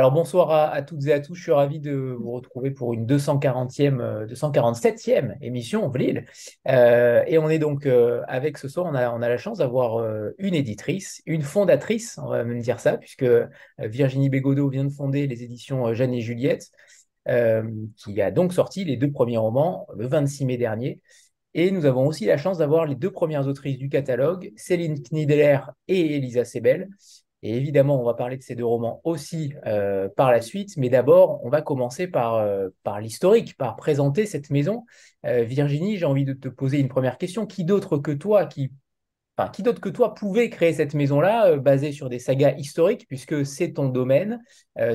Alors bonsoir à, toutes et à tous, je suis ravi de vous retrouver pour une 240e, euh, 247e émission Vlil. Euh, et on est donc euh, avec ce soir, on a, la chance d'avoir euh, une éditrice, une fondatrice, on va même dire ça, puisque Virginie Bégodeau vient de fonder les éditions Jeanne et Juliette, qui a donc sorti les deux premiers romans le 26 mai dernier. Et nous avons aussi la chance d'avoir les deux premières autrices du catalogue, Céline Knidler et Elisa Sebel. Et évidemment, on va parler de ces deux romans aussi euh, par la suite, mais d'abord, on va commencer par, euh, l'historique, par présenter cette maison. Euh, Virginie, j'ai envie de te poser une première question. Qui d'autre que toi, qui, qui d'autre que toi pouvait créer cette maison-là, basée sur des sagas historiques, puisque c'est ton domaine?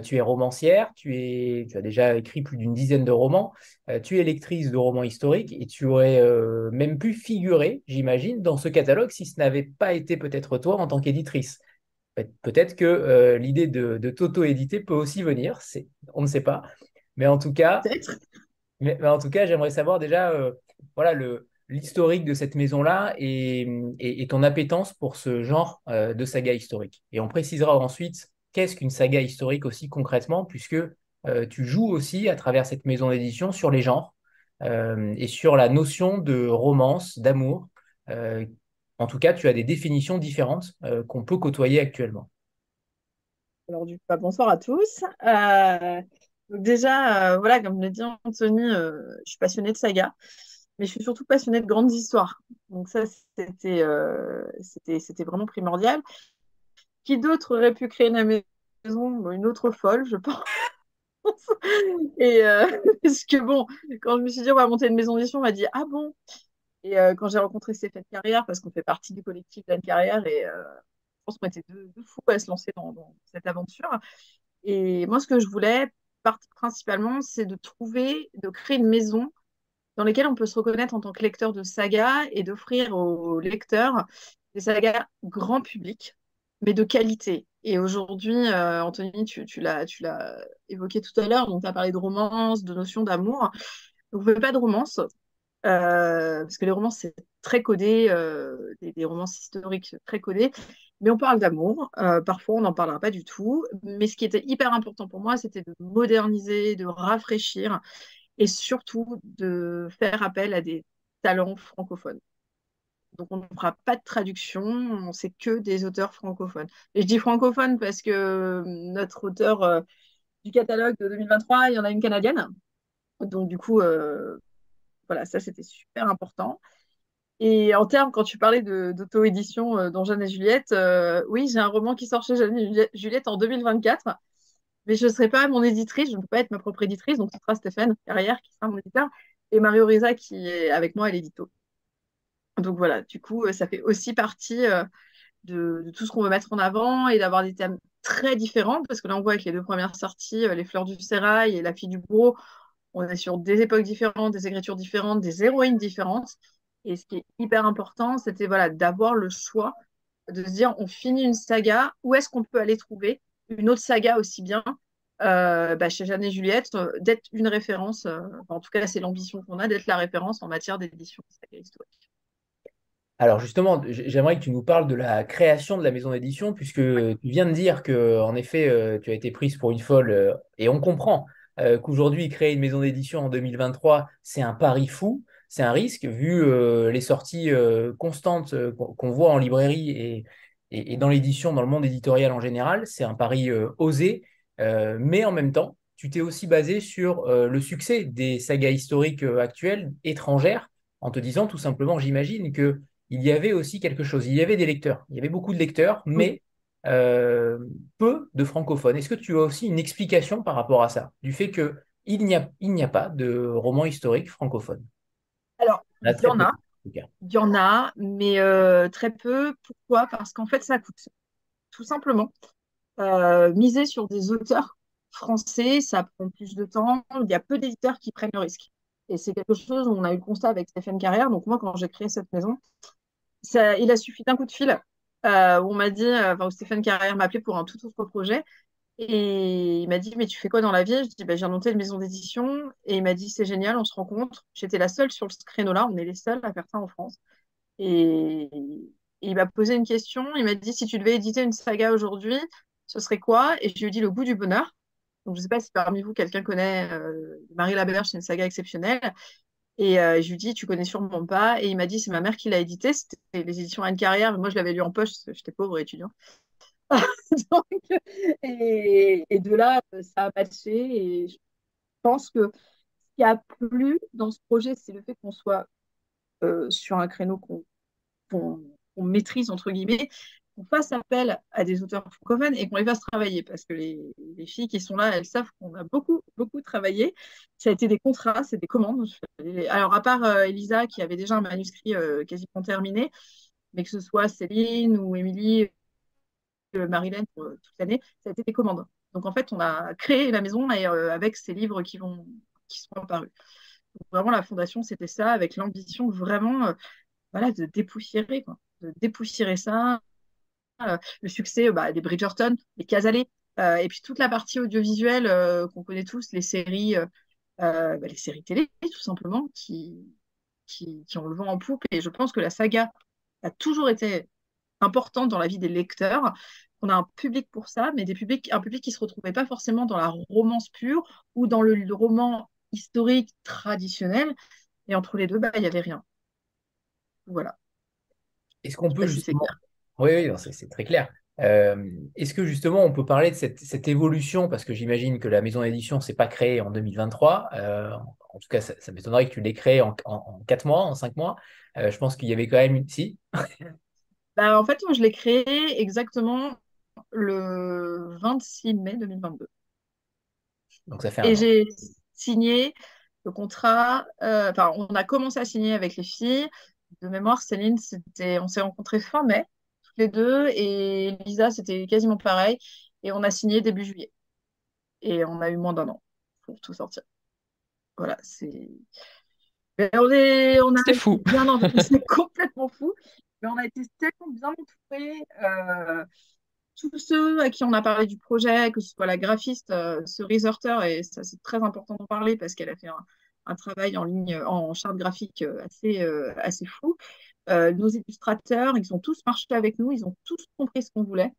tu es romancière, tu as déjà écrit plus d'une dizaine de romans, tu es lectrice de romans historiques, et tu aurais même pu figurer, j'imagine, dans ce catalogue si ce n'avait pas été peut-être toi en tant qu'éditrice. Peut-être que euh, l'idée de, de t'auto-éditer peut aussi venir, on ne sait pas. Mais en tout cas, mais, en tout cas, j'aimerais savoir déjà euh, voilà, le, l'historique de cette maison-là et, et, ton appétence pour ce genre euh, de saga historique. Et on précisera ensuite qu'est-ce qu'une saga historique aussi concrètement, puisque tu joues aussi à travers cette maison d'édition sur les genres et sur la notion de romance, d'amour, en tout cas, tu as des définitions différentes euh, qu'on peut côtoyer actuellement. Alors, du coup, bah, bonsoir à tous. Euh, déjà, euh, voilà, comme l'a dit Anthony, je suis passionnée de saga, mais je suis surtout passionnée de grandes histoires. Donc ça, c'était c'était, c'était vraiment primordial. Qui d'autre aurait pu créer une maison? Une autre folle, je pense. Et parce que bon, quand je me suis dit on va monter une maison d'édition, on m'a dit ah bon, et euh, quand j'ai rencontré Stéphane Carrière, parce qu'on fait partie du collectif d'Anne Carrière, et euh, je pense qu'on était deux, fous à se lancer dans, cette aventure. Et moi, ce que je voulais, principalement, c'est de trouver, de créer une maison dans laquelle on peut se reconnaître en tant que lecteur de saga et d'offrir aux lecteurs des sagas grand public, mais de qualité. Et aujourd'hui, euh, Anthony, tu, tu l'as évoqué tout à l'heure, donc tu as parlé de romance, de notion d'amour. Vous ne pouvez pas de romance, euh, parce que les romans, c'est très codé, euh, des, romans historiques très codés, mais on parle d'amour. Euh, parfois, on n'en parlera pas du tout. Mais ce qui était hyper important pour moi, c'était de moderniser, de rafraîchir et surtout de faire appel à des talents francophones. Donc, on ne fera pas de traduction, on sait que des auteurs francophones. Et je dis francophone parce que notre auteur du catalogue de 2023, il y en a une canadienne. Donc, du coup, voilà, ça, c'était super important. Et en termes, quand tu parlais d'auto-édition euh, dans Jeanne et Juliette, euh, oui, j'ai un roman qui sort chez Jeanne et Juliette en 2024, mais je ne serai pas mon éditrice, je ne peux pas être ma propre éditrice, donc ce sera Stéphane Carrière qui sera mon éditeur, et Mario Riza qui est avec moi à l'édito. Donc voilà, du coup, euh, ça fait aussi partie de, tout ce qu'on veut mettre en avant et d'avoir des thèmes très différents, parce que là, on voit avec les deux premières sorties, Les Fleurs du Sérail et La Fille du Bourreau, on est sur des époques différentes, des écritures différentes, des héroïnes différentes. Et ce qui est hyper important, c'était voilà, d'avoir le choix de se dire on finit une saga, où est-ce qu'on peut aller trouver une autre saga aussi bien euh, bah, chez Jeanne et Juliette, euh, d'être une référence, euh, en tout cas c'est l'ambition qu'on a, d'être la référence en matière d'édition saga historique. Alors justement, j'aimerais que tu nous parles de la création de la maison d'édition, puisque tu viens de dire que en effet, tu as été prise pour une folle, et on comprend. Euh, qu'aujourd'hui, créer une maison d'édition en 2023, c'est un pari fou, c'est un risque, vu euh, les sorties euh, constantes qu'on voit en librairie et, et, dans l'édition, dans le monde éditorial en général, c'est un pari osé, mais en même temps, tu t'es aussi basé sur le succès des sagas historiques actuelles, étrangères, en te disant tout simplement, j'imagine que il y avait aussi quelque chose, il y avait des lecteurs, il y avait beaucoup de lecteurs, mais euh, peu de francophones. Est-ce que tu as aussi une explication par rapport à ça, du fait qu'il n'y a, il n'y a pas de roman historique francophone Alors, il y en a. Il y en a, mais euh, très peu. Pourquoi? Parce qu'en fait, ça coûte. Tout simplement. Euh, miser sur des auteurs français, ça prend plus de temps. Il y a peu d'éditeurs qui prennent le risque. Et c'est quelque chose où on a eu le constat avec Stéphane Carrière. Donc moi, quand j'ai créé cette maison, ça, il a suffi d'un coup de fil euh, où on m'a dit, euh, enfin, Stéphane Carrière m'a appelé pour un tout autre projet. Et il m'a dit, mais tu fais quoi dans la vie? Je dis, bah, j'ai monté une maison d'édition. Et il m'a dit, c'est génial, on se rencontre. J'étais la seule sur ce créneau-là, on est les seuls à faire ça en France. Et, il m'a posé une question. Il m'a dit, si tu devais éditer une saga aujourd'hui, ce serait quoi? Et je lui ai dit, le goût du bonheur. Donc, je ne sais pas si parmi vous, quelqu'un connaît Marie Laberge, c'est une saga exceptionnelle. Et je lui dis, tu connais sûrement pas. Et il m'a dit, c'est ma mère qui l'a édité. C'était les éditions Anne Carrière. Mais moi, je l'avais lu en poche, j'étais pauvre étudiant. et, de là, ça a matché. Et je pense que ce qui a plu dans ce projet, c'est le fait qu'on soit sur un créneau qu'on maîtrise, entre guillemets, qu'on fasse appel à des auteurs francophones et qu'on les fasse travailler parce que les, filles qui sont là, elles savent qu'on a beaucoup, beaucoup travaillé. Ça a été des contrats, c'est des commandes. Alors, à part euh, Elisa qui avait déjà un manuscrit euh, quasiment terminé, mais que ce soit Céline ou Émilie, euh, Marilène pour toute l'année, ça a été des commandes. Donc, en fait, on a créé la maison avec ces livres qui, vont, qui sont apparus. vraiment, la fondation, c'était ça, avec l'ambition vraiment voilà, de dépoussiérer, de dépoussiérer ça, euh, le succès bah, des Bridgerton, les Casalets, euh, et puis toute la partie audiovisuelle euh, qu'on connaît tous, les séries, bah, les séries télé, tout simplement, qui, qui, ont le vent en poupe. Et je pense que la saga a toujours été importante dans la vie des lecteurs. On a un public pour ça, mais des publics, un public qui ne se retrouvait pas forcément dans la romance pure ou dans le, roman historique traditionnel. Et entre les deux, bah, il n'y avait rien. Voilà. Est-ce qu'on peut justement oui, oui c'est très clair. Euh, est-ce que justement on peut parler de cette, évolution? Parce que j'imagine que la maison d'édition s'est pas créée en 2023. Euh, en tout cas, ça, m'étonnerait que tu l'aies créée en, en, 4 mois, en 5 mois. Euh, je pense qu'il y avait quand même une. Si? Bah, En fait, moi, je l'ai créée exactement le 26 mai 2022. Donc ça fait Et j'ai signé le contrat. Enfin, on a commencé à signer avec les filles. De mémoire, Céline, on s'est rencontrés fin mai les deux. Et Lisa, c'était quasiment pareil. Et on a signé début juillet. Et on a eu moins d'un an pour tout sortir. Voilà, c'est. On est, on a fou. Bien c'est complètement fou. Mais on a été tellement bien entourés. Euh, tous ceux à qui on a parlé du projet, que ce soit la graphiste, euh, ce researcher, et ça c'est très important d'en parler parce qu'elle a fait un, un, travail en ligne, en charte graphique euh, assez, assez fou. Euh, nos illustrateurs, ils ont tous marché avec nous, ils ont tous compris ce qu'on voulait.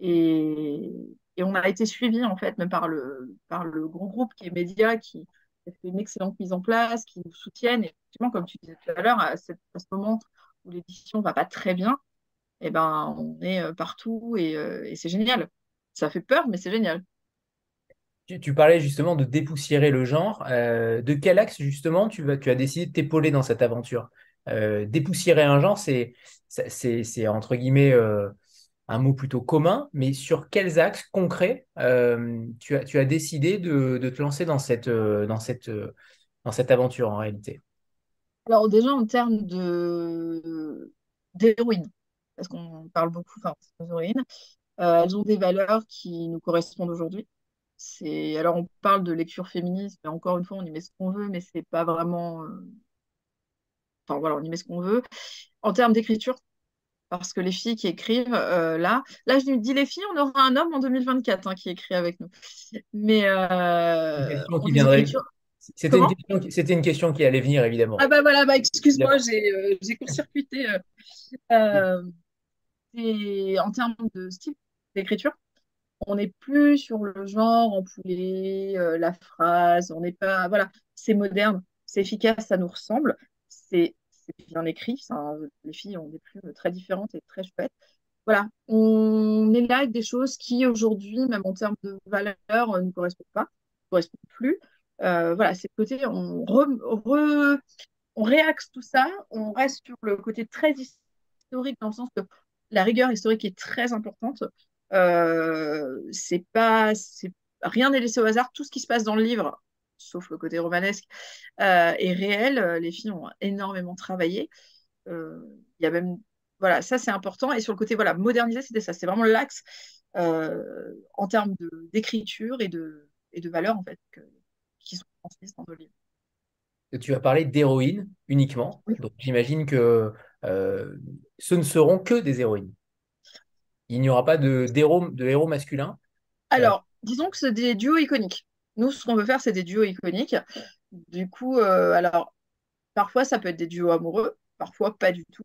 Et, on a été suivis, en fait, même par le, par le groupe qui est Média, qui a fait une excellente mise en place, qui nous soutiennent. Et effectivement, comme tu disais tout à l'heure, à, ce moment où l'édition va pas très bien, eh ben, on est euh, partout euh, et, c'est génial. Ça fait peur, mais c'est génial. Tu, parlais justement de dépoussiérer le genre. de quel axe, justement, tu, vas, tu as décidé de t'épauler dans cette aventure? Euh, dépoussiérer un genre, c'est, c'est, entre guillemets euh, un mot plutôt commun, mais sur quels axes concrets euh, tu, as, tu as décidé de, te lancer dans cette, dans, cette, dans cette aventure en réalité? Alors déjà en termes de, d'héroïnes, parce qu'on parle beaucoup d'héroïnes, elles ont des valeurs qui nous correspondent aujourd'hui. C'est alors on parle de lecture féministe, mais encore une fois on y met ce qu'on veut, mais c'est pas vraiment Enfin voilà, on y met ce qu'on veut. En termes d'écriture, parce que les filles qui écrivent euh, là, là je dis les filles, on aura un homme en 2024 hein, qui écrit avec nous. Mais euh, C'était une, question qui allait venir évidemment. Ah bah voilà, bah, excuse-moi, j'ai euh, court-circuité. Euh, en termes de style d'écriture, on n'est plus sur le genre empoulé, la phrase, on n'est pas. Voilà, c'est moderne, c'est efficace, ça nous ressemble c'est bien écrit. les filles ont des plumes très différentes et très chouettes. Voilà, on est là avec des choses qui aujourd'hui, même en termes de valeur, euh, ne correspondent pas, ne correspondent plus. Euh, voilà, c'est le côté, on, on réaxe tout ça, on reste sur le côté très historique dans le sens que la rigueur historique est très importante. Euh, c'est pas, rien n'est laissé au hasard. Tout ce qui se passe dans le livre sauf le côté romanesque, euh, est réel. Euh, les filles ont énormément travaillé. Euh, il y a même, voilà, ça c'est important. Et sur le côté, voilà, moderniser, c'était ça. C'est vraiment l'axe en termes d'écriture et de, et de valeurs, en fait, qui sont transmises dans nos livres. Tu as parlé d'héroïnes uniquement. Donc j'imagine que ce ne seront que des héroïnes. Il n'y aura pas de, héros, de héros masculins. Alors, disons que c'est des duos iconiques. Nous, ce qu'on veut faire, c'est des duos iconiques. Du coup, euh, alors, parfois, ça peut être des duos amoureux, parfois pas du tout.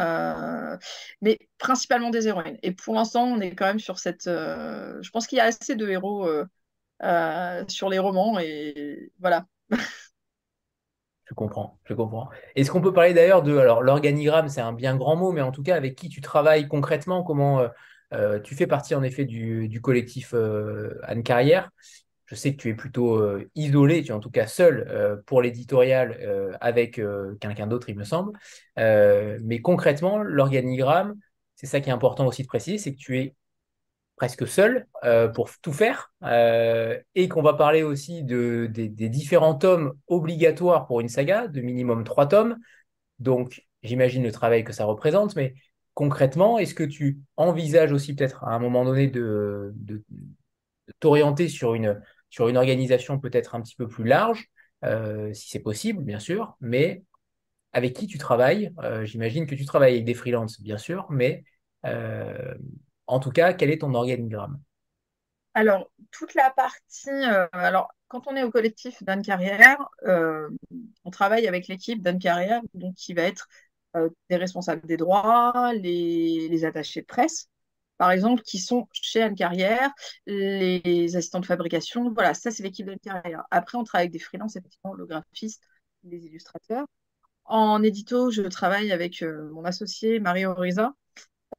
Euh, mais principalement des héroïnes. Et pour l'instant, on est quand même sur cette. Euh, je pense qu'il y a assez de héros sur les romans. Et voilà. Je comprends, je comprends. Est-ce qu'on peut parler d'ailleurs de, alors l'organigramme, c'est un bien grand mot, mais en tout cas avec qui tu travailles concrètement, comment tu fais partie en effet du, collectif Anne Carrière? Je sais que tu es plutôt isolé, tu es en tout cas seul pour l'éditorial avec quelqu'un d'autre, il me semble. mais concrètement, l'organigramme, c'est ça qui est important aussi de préciser, c'est que tu es presque seul euh, pour tout faire euh, et qu'on va parler aussi de, des, différents tomes obligatoires pour une saga, de minimum trois tomes. Donc, j'imagine le travail que ça représente, mais concrètement, est-ce que tu envisages aussi peut-être à un moment donné de, t'orienter sur une, sur une organisation peut-être un petit peu plus large, euh, si c'est possible, bien sûr, mais avec qui tu travailles J'imagine que tu travailles avec des freelances, bien sûr, mais en tout cas, quel est ton organigramme? Alors, toute la partie. Euh, alors, quand on est au collectif d'Anne Carrière, euh, on travaille avec l'équipe d'Anne Carrière, donc qui va être euh, des responsables des droits, les, attachés de presse, par exemple, qui sont chez Anne Carrière, les assistants de fabrication. Voilà, ça, c'est l'équipe d'Anne Carrière. Après, on travaille avec des freelances, effectivement, le graphiste, les illustrateurs. En édito, je travaille avec mon associé Marie Oriza,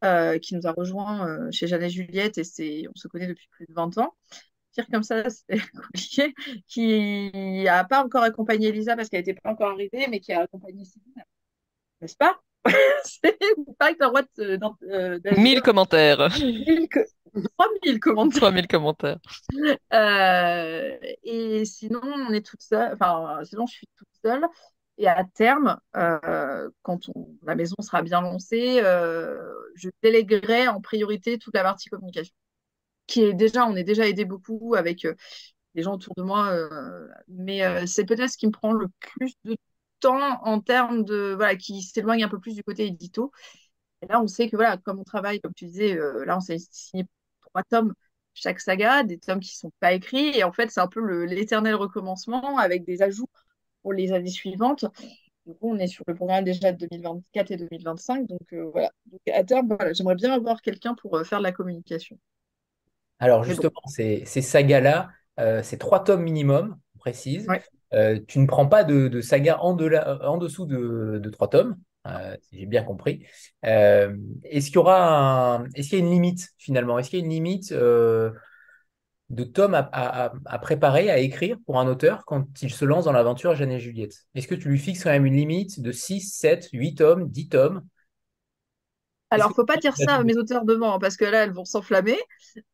euh, qui nous a rejoint euh, chez Jeanne et Juliette et on se connaît depuis plus de 20 ans. Dire comme ça, c'est compliqué, qui n'a pas encore accompagné Elisa parce qu'elle n'était pas encore arrivée, mais qui a accompagné Céline. N'est-ce pas? C'est le droit de. 1000 commentaires. 3000 commentaires. 3000 commentaires. Euh, et sinon, on est toute seule. Enfin, sinon, je suis toute seule. Et à terme, euh, quand la maison sera bien lancée, euh, je déléguerai en priorité toute la partie communication. Qui est déjà, on est déjà aidé beaucoup avec euh, les gens autour de moi, mais c'est peut-être ce qui me prend le plus de en termes de voilà, qui s'éloigne un peu plus du côté édito. Et là, on sait que voilà, comme on travaille, comme tu disais, là, on s'est signé trois tomes chaque saga, des tomes qui ne sont pas écrits, et en fait, c'est un peu l'éternel recommencement avec des ajouts pour les années suivantes. Du coup, on est sur le programme déjà de 2024 et 2025. Donc euh, voilà. Donc, à terme, j'aimerais bien avoir quelqu'un pour euh, faire de la communication. Alors justement, ces, sagas-là, euh, c'est trois tomes minimum, on précise. Tu ne prends pas de, saga en, en, dessous de, trois tomes, si j'ai bien compris. est-ce qu'il y aura un, est-ce qu'il y a une limite finalement? Est-ce qu'il y a une limite de tomes à, préparer, à écrire pour un auteur quand il se lance dans l'aventure Jeanne et Juliette? Est-ce que tu lui fixes quand même une limite de 6, 7, 8 tomes, 10 tomes? Alors, faut pas dire ça à mes auteurs devant, hein, parce que là, elles vont s'enflammer.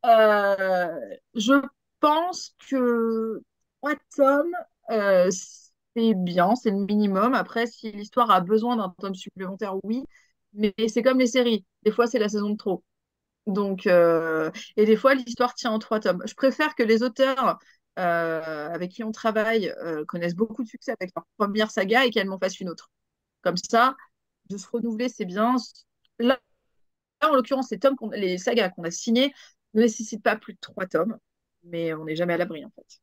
Euh, je pense que 3 tomes, euh, c'est bien, c'est le minimum. Après, si l'histoire a besoin d'un tome supplémentaire, oui. Mais c'est comme les séries. Des fois, c'est la saison de trop. Donc, euh, et des fois, l'histoire tient en trois tomes. Je préfère que les auteurs euh, avec qui on travaille connaissent beaucoup de succès avec leur première saga et qu'elles m'en fassent une autre. Comme ça, de se renouveler, c'est bien. Là, en l'occurrence, les, tomes les sagas qu'on a signés ne nécessitent pas plus de trois tomes, mais on n'est jamais à l'abri, en fait.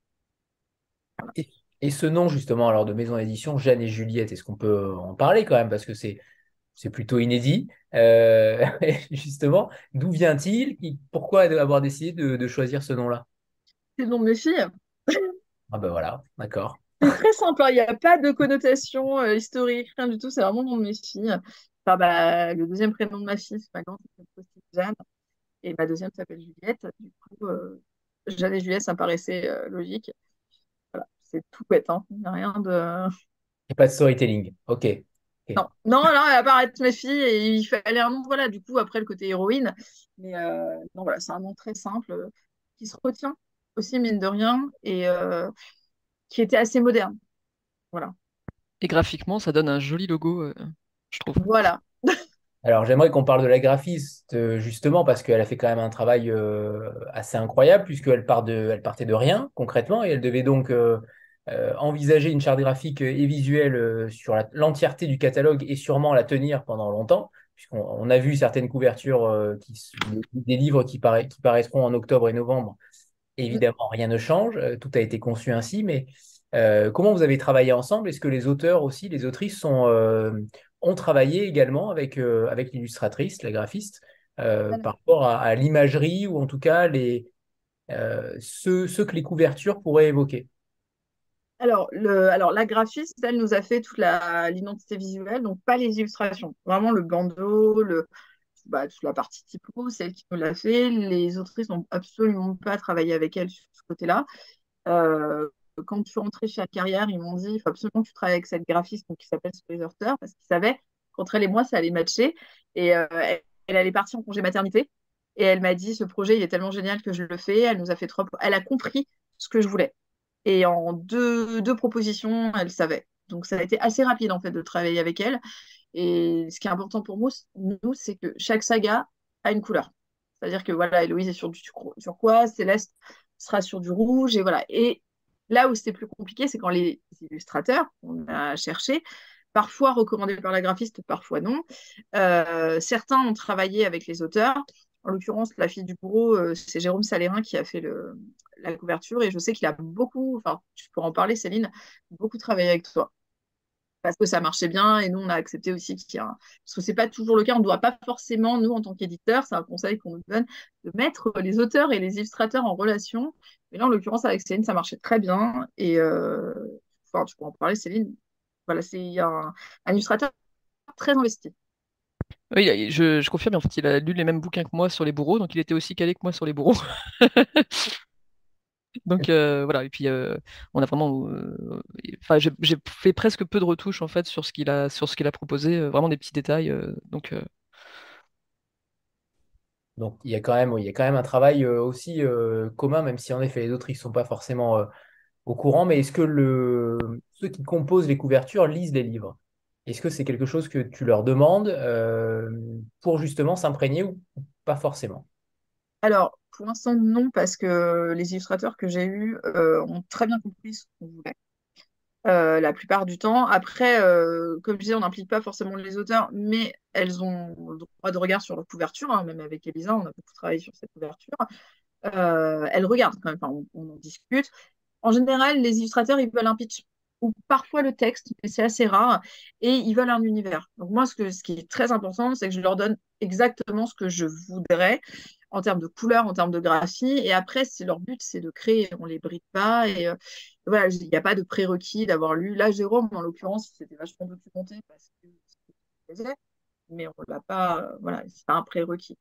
Et, ce nom, justement, alors de maison d'édition, Jeanne et Juliette, est-ce qu'on peut en parler quand même? Parce que c'est c'est plutôt inédit. Euh, justement, d'où vient-il? Pourquoi avoir décidé de, choisir ce nom-là? C'est le nom de mes filles. Ah ben voilà, d'accord. C'est très simple, hein. il n'y a pas de connotation euh, historique, rien du tout, c'est vraiment le nom de mes filles. Enfin, bah, le deuxième prénom de ma fille, c'est ma grande, c'est Jeanne, et ma deuxième s'appelle Juliette. Du coup, euh, Jeanne et Juliette, ça me paraissait logique. C'est tout bête, hein. il n'y a rien de... Il n'y a pas de storytelling, ok. Non, non, non, elle apparaît mes filles et il fallait un nom, voilà, du coup, après le côté héroïne. Mais euh, non, voilà, c'est un nom très simple euh, qui se retient aussi, mine de rien, et euh, qui était assez moderne. Voilà. Et graphiquement, ça donne un joli logo, je trouve. Voilà. Alors, j'aimerais qu'on parle de la graphiste, justement, parce qu'elle a fait quand même un travail assez incroyable, puisqu'elle partait de rien, concrètement, et elle devait donc euh, envisager une charte graphique et visuelle euh, sur l'entièreté du catalogue et sûrement la tenir pendant longtemps, puisqu'on a vu certaines couvertures euh, des livres qui, qui, paraîtront en octobre et novembre. Évidemment, rien ne change, tout a été conçu ainsi, mais comment vous avez travaillé ensemble? Est-ce que les auteurs aussi, les autrices sont, ont travaillé également avec, avec l'illustratrice, la graphiste, par rapport à, à l'imagerie ou en tout cas les, ceux, que les couvertures pourraient évoquer alors, le, alors, la graphiste, elle nous a fait toute l'identité visuelle, donc pas les illustrations. Vraiment le bandeau, le, bah, toute la partie typo, celle qui nous l'a fait. Les autrices n'ont absolument pas travaillé avec elle sur ce côté-là. Euh, quand je suis rentrée chez la carrière, ils m'ont dit il faut absolument que tu travailles avec cette graphiste qui s'appelle Space parce qu'ils savaient qu'entre elle et moi, ça allait matcher. Et euh, elle, allait partir en congé maternité. Et elle m'a dit ce projet, il est tellement génial que je le fais. Elle nous a fait trois. Elle a compris ce que je voulais. Et en deux, deux propositions, elle savait. Donc ça a été assez rapide en fait de travailler avec elle. Et ce qui est important pour nous, c'est que chaque saga a une couleur. C'est-à-dire que voilà, Héloïse est sur du sur quoi, Céleste sera sur du rouge, et voilà. Et là où c'était plus compliqué, c'est quand les illustrateurs, on a cherché, parfois recommandés par la graphiste, parfois non. Euh, certains ont travaillé avec les auteurs. En l'occurrence, la fille du bourreau, euh, c'est Jérôme Salérin qui a fait la couverture, et je sais qu'il a beaucoup, enfin, tu pourras en parler, Céline, beaucoup travaillé avec toi parce que ça marchait bien et nous on a accepté aussi qu'il y a parce que c'est pas toujours le cas. On ne doit pas forcément nous en tant qu'éditeur c'est un conseil qu'on nous donne de mettre les auteurs et les illustrateurs en relation. Mais là en l'occurrence avec Céline ça marchait très bien et euh... enfin tu peux en parler Céline. Voilà c'est un, un illustrateur très investi. Oui, je, je, confirme, en fait, il a lu les mêmes bouquins que moi sur les bourreaux, donc il était aussi calé que moi sur les bourreaux. Donc euh, voilà, et puis euh, on a vraiment. Euh, j'ai fait presque peu de retouches en fait sur ce qu'il a, sur ce qu'il a proposé, vraiment des petits détails. donc. Donc il y a quand même, il y a quand même un travail aussi commun, même si en effet les autres ils sont pas forcément au courant. Mais est-ce que le... ceux qui composent les couvertures lisent les livres? Est-ce que c'est quelque chose que tu leur demandes pour justement s'imprégner ou pas forcément? Alors, pour l'instant, non, parce que les illustrateurs que j'ai eus euh, ont très bien compris ce qu'on voulait. Euh, la plupart du temps. Après, euh, comme je disais, on n'implique pas forcément les auteurs, mais elles ont le droit de regard sur leur couverture. Hein, même avec Elisa, on a beaucoup travaillé sur cette couverture. elles regardent quand même, on, en discute. En général, les illustrateurs, ils veulent un pitch ou parfois le texte, mais c'est assez rare, et ils veulent un univers. Donc moi, ce, que, ce qui est très important, c'est que je leur donne exactement ce que je voudrais en termes de couleur, en termes de graphie, et après, c'est leur but, c'est de créer, on les bride pas, et euh, voilà, il n'y a pas de prérequis d'avoir lu. Là, Jérôme, en l'occurrence, c'était vachement documenté parce que mais on l'a pas, voilà, c'est pas un prérequis.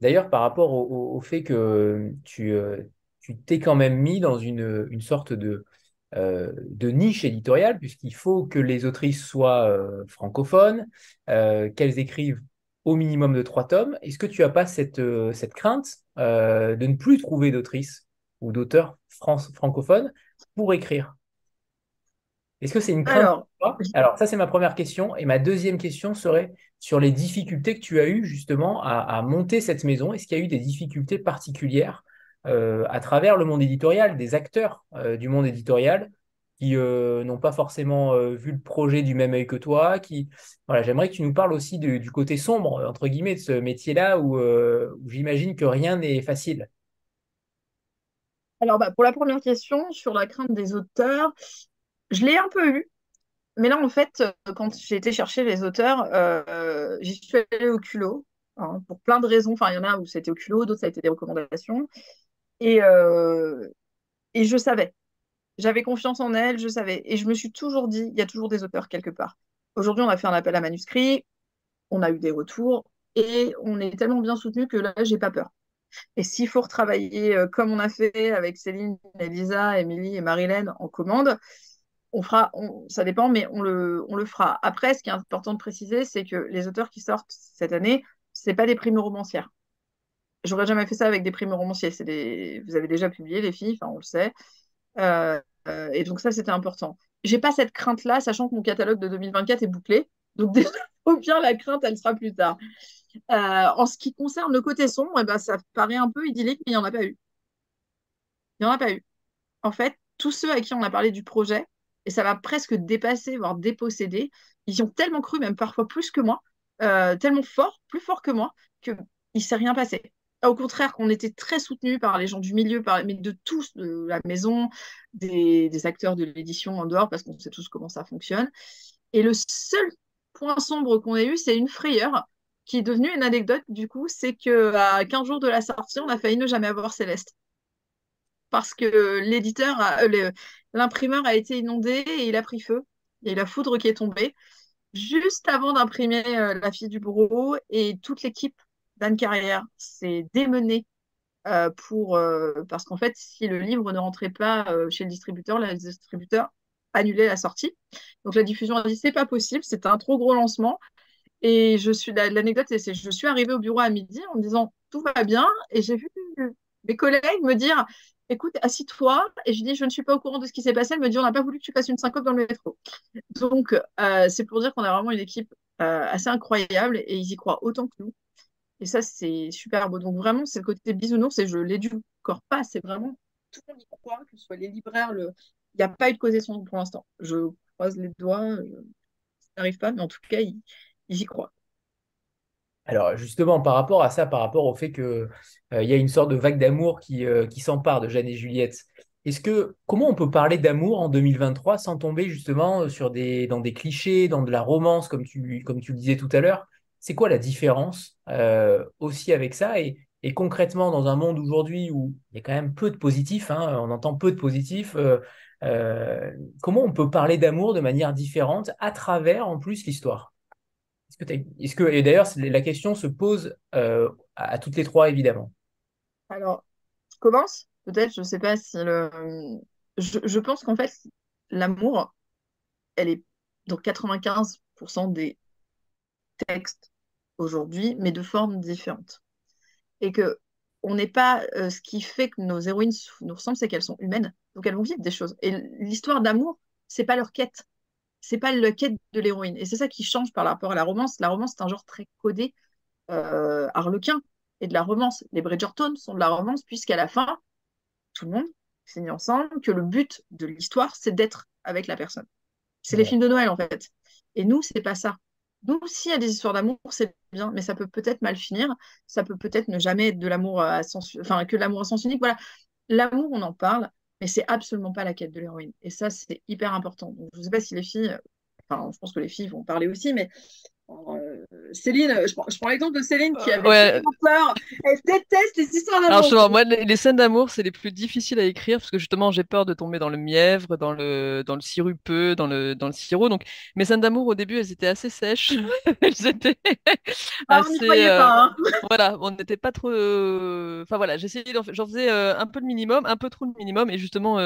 D'ailleurs, par rapport au, fait que tu euh, tu t'es quand même mis dans une, une sorte de, euh, de niche éditoriale, puisqu'il faut que les autrices soient euh, francophones, euh, qu'elles écrivent au minimum de trois tomes. Est-ce que tu n'as pas cette, cette crainte de ne plus trouver d'autrices ou d'auteurs francophones pour écrire? Est-ce que c'est une crainte Alors, Alors ça, c'est ma première question. Et ma deuxième question serait sur les difficultés que tu as eues justement à, à monter cette maison. Est-ce qu'il y a eu des difficultés particulières euh, à travers le monde éditorial, des acteurs euh, du monde éditorial qui euh, n'ont pas forcément vu le projet du même œil que toi. Qui... Voilà, j'aimerais que tu nous parles aussi du côté sombre, entre guillemets, de ce métier-là où, j'imagine que rien n'est facile. Alors, bah, pour la première question, sur la crainte des auteurs, je l'ai un peu eu. Mais là, en fait, quand j'ai été chercher les auteurs, j'y suis allée au culot, hein, pour plein de raisons. Enfin, il y en a où c'était au culot, d'autres, ça a été des recommandations. Et, euh, et je savais. J'avais confiance en elle, je savais. Et je me suis toujours dit, il y a toujours des auteurs quelque part. Aujourd'hui, on a fait un appel à manuscrit, on a eu des retours, et on est tellement bien soutenu que là, j'ai pas peur. Et s'il faut retravailler euh, comme on a fait avec Céline, Elisa, Émilie et Marilène en commande, on fera, ça dépend, mais on le, on le fera. Après, ce qui est important de préciser, c'est que les auteurs qui sortent cette année, c'est pas des primes romancières j'aurais jamais fait ça avec des primes romanciers. C'est des... Vous avez déjà publié, les filles, enfin, on le sait. Euh, euh, et donc, ça, c'était important. J'ai pas cette crainte-là, sachant que mon catalogue de 2024 est bouclé. Donc, déjà, au pire, la crainte, elle sera plus tard. Euh, en ce qui concerne le côté sombre, eh ben, ça paraît un peu idyllique, mais il n'y en a pas eu. Il n'y en a pas eu. En fait, tous ceux à qui on a parlé du projet, et ça va presque dépasser, voire déposséder, ils y ont tellement cru, même parfois plus que moi, tellement fort, plus fort que moi, qu'il ne s'est rien passé. Au contraire, qu'on était très soutenus par les gens du milieu, par, mais de tous, de la maison, des, acteurs de l'édition en dehors, parce qu'on sait tous comment ça fonctionne. Et le seul point sombre qu'on ait eu, c'est une frayeur qui est devenue une anecdote, du coup, c'est qu'à 15 jours de la sortie, on a failli ne jamais avoir Céleste. Parce que l'éditeur, euh, l'imprimeur a été inondé et il a pris feu. Il y a la foudre qui est tombée juste avant d'imprimer euh, La fille du bourreau et toute l'équipe d'Anne Carrière s'est démenée euh, pour, parce qu'en fait, si le livre ne rentrait pas chez le distributeur, le distributeur annulait la sortie. Donc la diffusion a dit c'est pas possible, c'était un trop gros lancement. Et je suis l'anecdote, c'est je suis arrivée au bureau à midi en me disant tout va bien et j'ai vu mes collègues me dire écoute assis-toi et je dis je ne suis pas au courant de ce qui s'est passé. Elle me dit on n'a pas voulu que tu fasses une syncope dans le métro. Donc euh, c'est pour dire qu'on a vraiment une équipe euh, assez incroyable et ils y croient autant que nous. Et ça c'est super beau. Donc vraiment c'est le côté bisounours et je l'éducore pas. C'est vraiment tout le monde y croit, que ce soit les libraires, il n'y a pas eu de causation pour l'instant. Je croise les doigts, ça n'arrive pas, mais en tout cas il j'y crois. Alors justement, par rapport à ça, par rapport au fait qu'il euh, y a une sorte de vague d'amour qui, euh, qui s'empare de Jeanne et Juliette, est-ce que comment on peut parler d'amour en 2023 sans tomber justement sur des, dans des clichés, dans de la romance, comme tu, comme tu le disais tout à l'heure? C'est quoi la différence euh, aussi avec ça et, concrètement, dans un monde aujourd'hui où il y a quand même peu de positifs, hein, on entend peu de positifs, comment on peut parler d'amour de manière différente à travers en plus l'histoire? Est-ce que, et d'ailleurs, la question se pose euh, à, toutes les trois, évidemment. Alors, je commence, peut-être, je ne sais pas si le. Je, pense qu'en fait, l'amour, elle est dans 95% des textes aujourd'hui, mais de formes différentes. Et que on n'est pas. Euh, ce qui fait que nos héroïnes nous ressemblent, c'est qu'elles sont humaines. Donc elles vont vivre des choses. Et l'histoire d'amour, c'est pas leur quête c'est pas le quête de l'héroïne. Et c'est ça qui change par rapport à la romance. La romance, c'est un genre très codé, euh, harlequin, et de la romance. Les Bridgerton sont de la romance, puisqu'à la fin, tout le monde signe ensemble que le but de l'histoire, c'est d'être avec la personne. C'est les films de Noël, en fait. Et nous, c'est pas ça. Nous, s'il y a des histoires d'amour, c'est bien, mais ça peut peut-être mal finir. Ça peut peut-être ne jamais être de l'amour à sens, enfin, que l'amour à sens unique. Voilà. L'amour, on en parle mais c'est absolument pas la quête de l'héroïne. Et ça, c'est hyper important. Donc, je ne sais pas si les filles, enfin, je pense que les filles vont parler aussi, mais euh, Céline, je prends, je prends l'exemple de Céline qui avait ouais. peur. Elle déteste les histoires d'amour. Alors, moi, les, scènes d'amour, c'est les plus difficiles à écrire parce que justement, j'ai peur de tomber dans le mièvre, dans le, dans le sirupeux, dans le, dans le sirop. Donc, mes scènes d'amour, au début, elles étaient assez sèches. elles étaient ah, assez. On euh, pas, hein. voilà, on n'était pas trop. Euh, enfin, voilà, j'essayais, j'en faisais un peu le minimum, un peu trop le minimum. Et justement,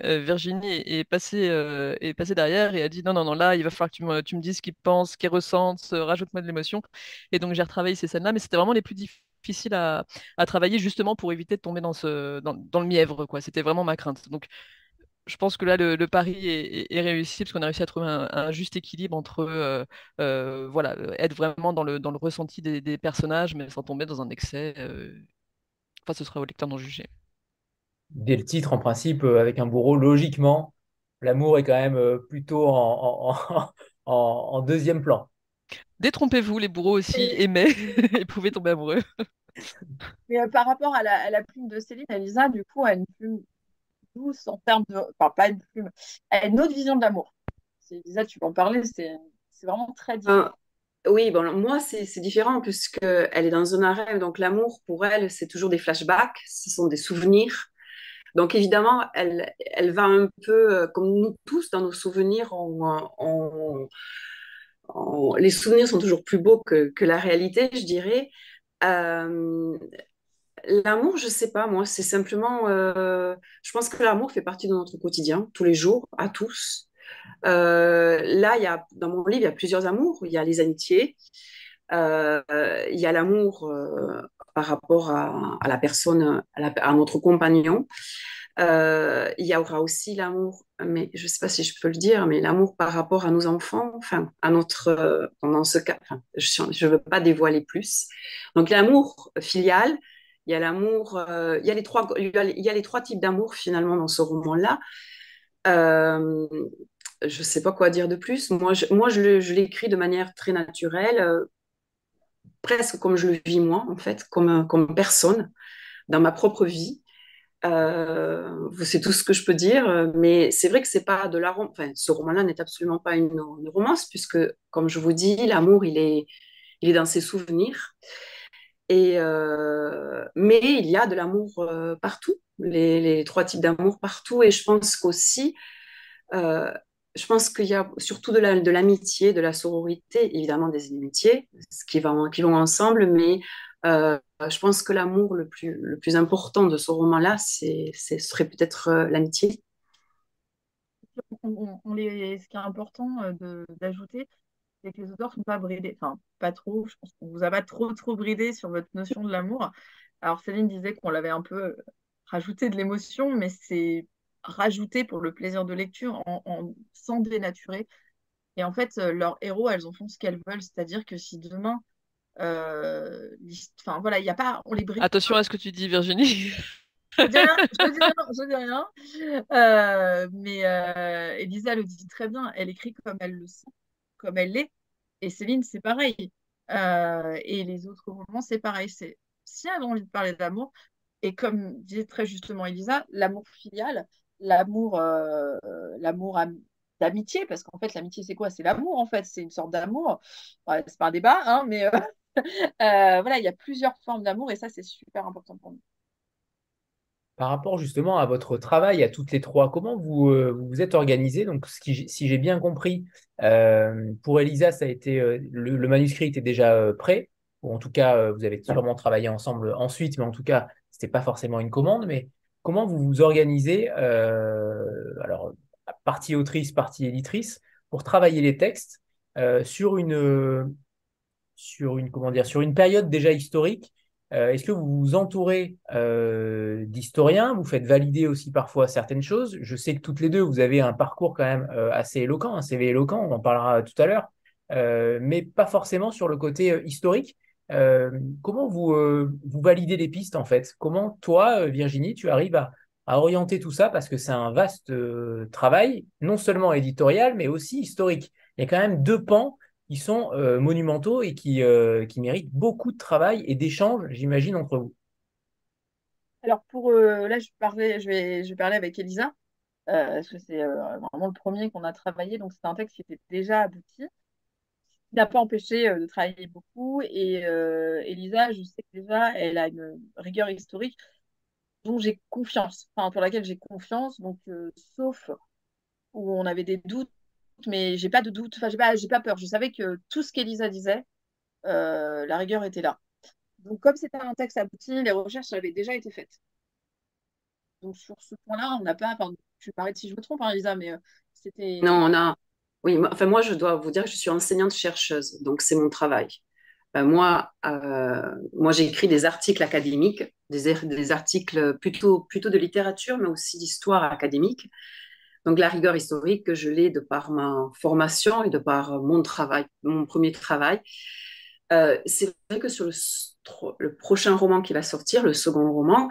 Virginie est, passée, est passée derrière et a dit non, non, non, là, il va falloir que tu me, tu me dises ce qu'il pense, ce qu'il ressent rajoute-moi de l'émotion. Et donc j'ai retravaillé ces scènes-là, mais c'était vraiment les plus difficiles à, travailler justement pour éviter de tomber dans, ce, dans, le mièvre. quoi. C'était vraiment ma crainte. Donc je pense que là, le, pari est, réussi parce qu'on a réussi à trouver un, juste équilibre entre euh, euh, voilà, être vraiment dans le, dans le ressenti des, personnages, mais sans tomber dans un excès. Euh, enfin, ce sera au lecteur d'en juger. Dès le titre, en principe, avec un bourreau, logiquement, l'amour est quand même plutôt en, en deuxième plan. Détrompez-vous, les bourreaux aussi aimaient et pouvaient tomber amoureux. Mais euh, par rapport à la, plume de Céline, Elisa, du coup, a une plume douce en termes de. Enfin, pas une plume. Elle a une autre vision de l'amour. Elisa, tu peux en parler, c'est vraiment très différent. Oui, bon, moi, c'est différent puisqu'elle est dans un arrêt. Donc, l'amour, pour elle, c'est toujours des flashbacks, ce sont des souvenirs. Donc, évidemment, elle, elle va un peu, euh, comme nous tous, dans nos souvenirs, on les souvenirs sont toujours plus beaux que, la réalité, je dirais. Euh, l'amour, je sais pas, moi, c'est simplement, euh, je pense que l'amour fait partie de notre quotidien, tous les jours, à tous. Euh, là, y a, dans mon livre, il y a plusieurs amours. Il y a les amitiés, il y a l'amour par rapport à, la personne, à, notre compagnon. Il y aura aussi l'amour mais je ne sais pas si je peux le dire, mais l'amour par rapport à nos enfants, enfin, à notre, euh, dans ce cas, je ne veux pas dévoiler plus. Donc, l'amour filial, il y a l'amour, euh, il, y a les trois, il y a les trois types d'amour finalement dans ce roman-là. Euh, je ne sais pas quoi dire de plus. Moi, je, moi, je, l'écris de manière très naturelle, presque comme je le vis moi, en fait, comme, comme personne dans ma propre vie. Euh, c'est tout ce que je peux dire, mais c'est vrai que c'est pas de la. Enfin, ce roman-là n'est absolument pas une, romance, puisque, comme je vous dis, l'amour, il est, il est dans ses souvenirs. Et, euh, mais il y a de l'amour euh, partout, les, les, trois types d'amour partout. Et je pense qu'aussi, euh, je pense qu'il y a surtout de l'amitié, de, de, la sororité, évidemment des inimitiés, qui, va, qui vont ensemble, mais euh, je pense que l'amour le plus, le plus important de ce roman-là, ce serait peut-être euh, l'amitié. Ce qui est important d'ajouter, c'est que les auteurs ne sont pas bridés, enfin pas trop, je pense qu'on vous a pas trop trop bridé sur votre notion de l'amour. Alors Céline disait qu'on l'avait un peu rajouté de l'émotion, mais c'est rajouté pour le plaisir de lecture en, sans dénaturer. Et en fait, leurs héros, elles en font ce qu'elles veulent, c'est-à-dire que si demain, euh, enfin voilà, il n'y a pas, on les bride. Attention à ce que tu dis, Virginie. je dis rien, je dis rien, je dis rien. Euh, mais euh, Elisa le dit très bien, elle écrit comme elle le sent comme elle l'est. Et Céline, c'est pareil. Euh, et les autres romans, c'est pareil. C'est si elle a envie de parler d'amour, et comme disait très justement Elisa, l'amour filial, l'amour, euh, l'amour d'amitié, parce qu'en fait, l'amitié, c'est quoi? C'est l'amour, en fait. C'est une sorte d'amour. c'est pas un débat, hein, mais euh, voilà, il y a plusieurs formes d'amour, et ça, c'est super important pour nous. Par rapport justement à votre travail, à toutes les trois, comment vous euh, vous êtes organisé? Donc, si j'ai bien compris, euh, pour Elisa, ça a été euh, le, manuscrit était déjà prêt, ou en tout cas, vous avez sûrement travaillé ensemble ensuite, mais en tout cas, c'était pas forcément une commande. Mais comment vous vous organisez Alors, partie autrice, partie éditrice, pour travailler les textes sur une sur une période déjà historique? Euh, est-ce que vous vous entourez euh, d'historiens? Vous faites valider aussi parfois certaines choses? Je sais que toutes les deux, vous avez un parcours quand même euh, assez éloquent, un CV éloquent, on en parlera tout à l'heure, mais pas forcément sur le côté historique. Comment vous, vous validez les pistes en fait? Comment toi, Virginie, tu arrives à, orienter tout ça? Parce que c'est un vaste travail, non seulement éditorial, mais aussi historique. Il y a quand même deux pans qui sont euh, monumentaux et qui, euh, méritent beaucoup de travail et d'échanges, j'imagine, entre vous. Alors, pour euh, là, je, parlais, je, vais, je parler avec Elisa, parce que c'est vraiment le premier qu'on a travaillé, donc c'est un texte qui était déjà abouti. N'a pas empêché de travailler beaucoup. Et Elisa, je sais déjà, elle a une rigueur historique dont j'ai confiance, enfin, pour laquelle j'ai confiance. Donc, sauf où on avait des doutes mais j'ai pas de doute, enfin, j'ai pas, j'ai pas peur. Je savais que tout ce qu'Elisa disait, euh, la rigueur était là. Donc, comme c'était un texte abouti, les recherches avaient déjà été faites. Donc, sur ce point-là, on n'a pas. Enfin, vais si je me trompe, hein, Elisa, mais euh, c'était. Non, on a. Oui, enfin, moi, je dois vous dire que je suis enseignante-chercheuse, donc c'est mon travail. Ben, moi, euh, moi j'écris des articles académiques, des, des articles plutôt, plutôt de littérature, mais aussi d'histoire académique. Donc la rigueur historique, je l'ai de par ma formation et de par mon travail, mon premier travail. Euh, c'est vrai que sur le, prochain roman qui va sortir, le second roman,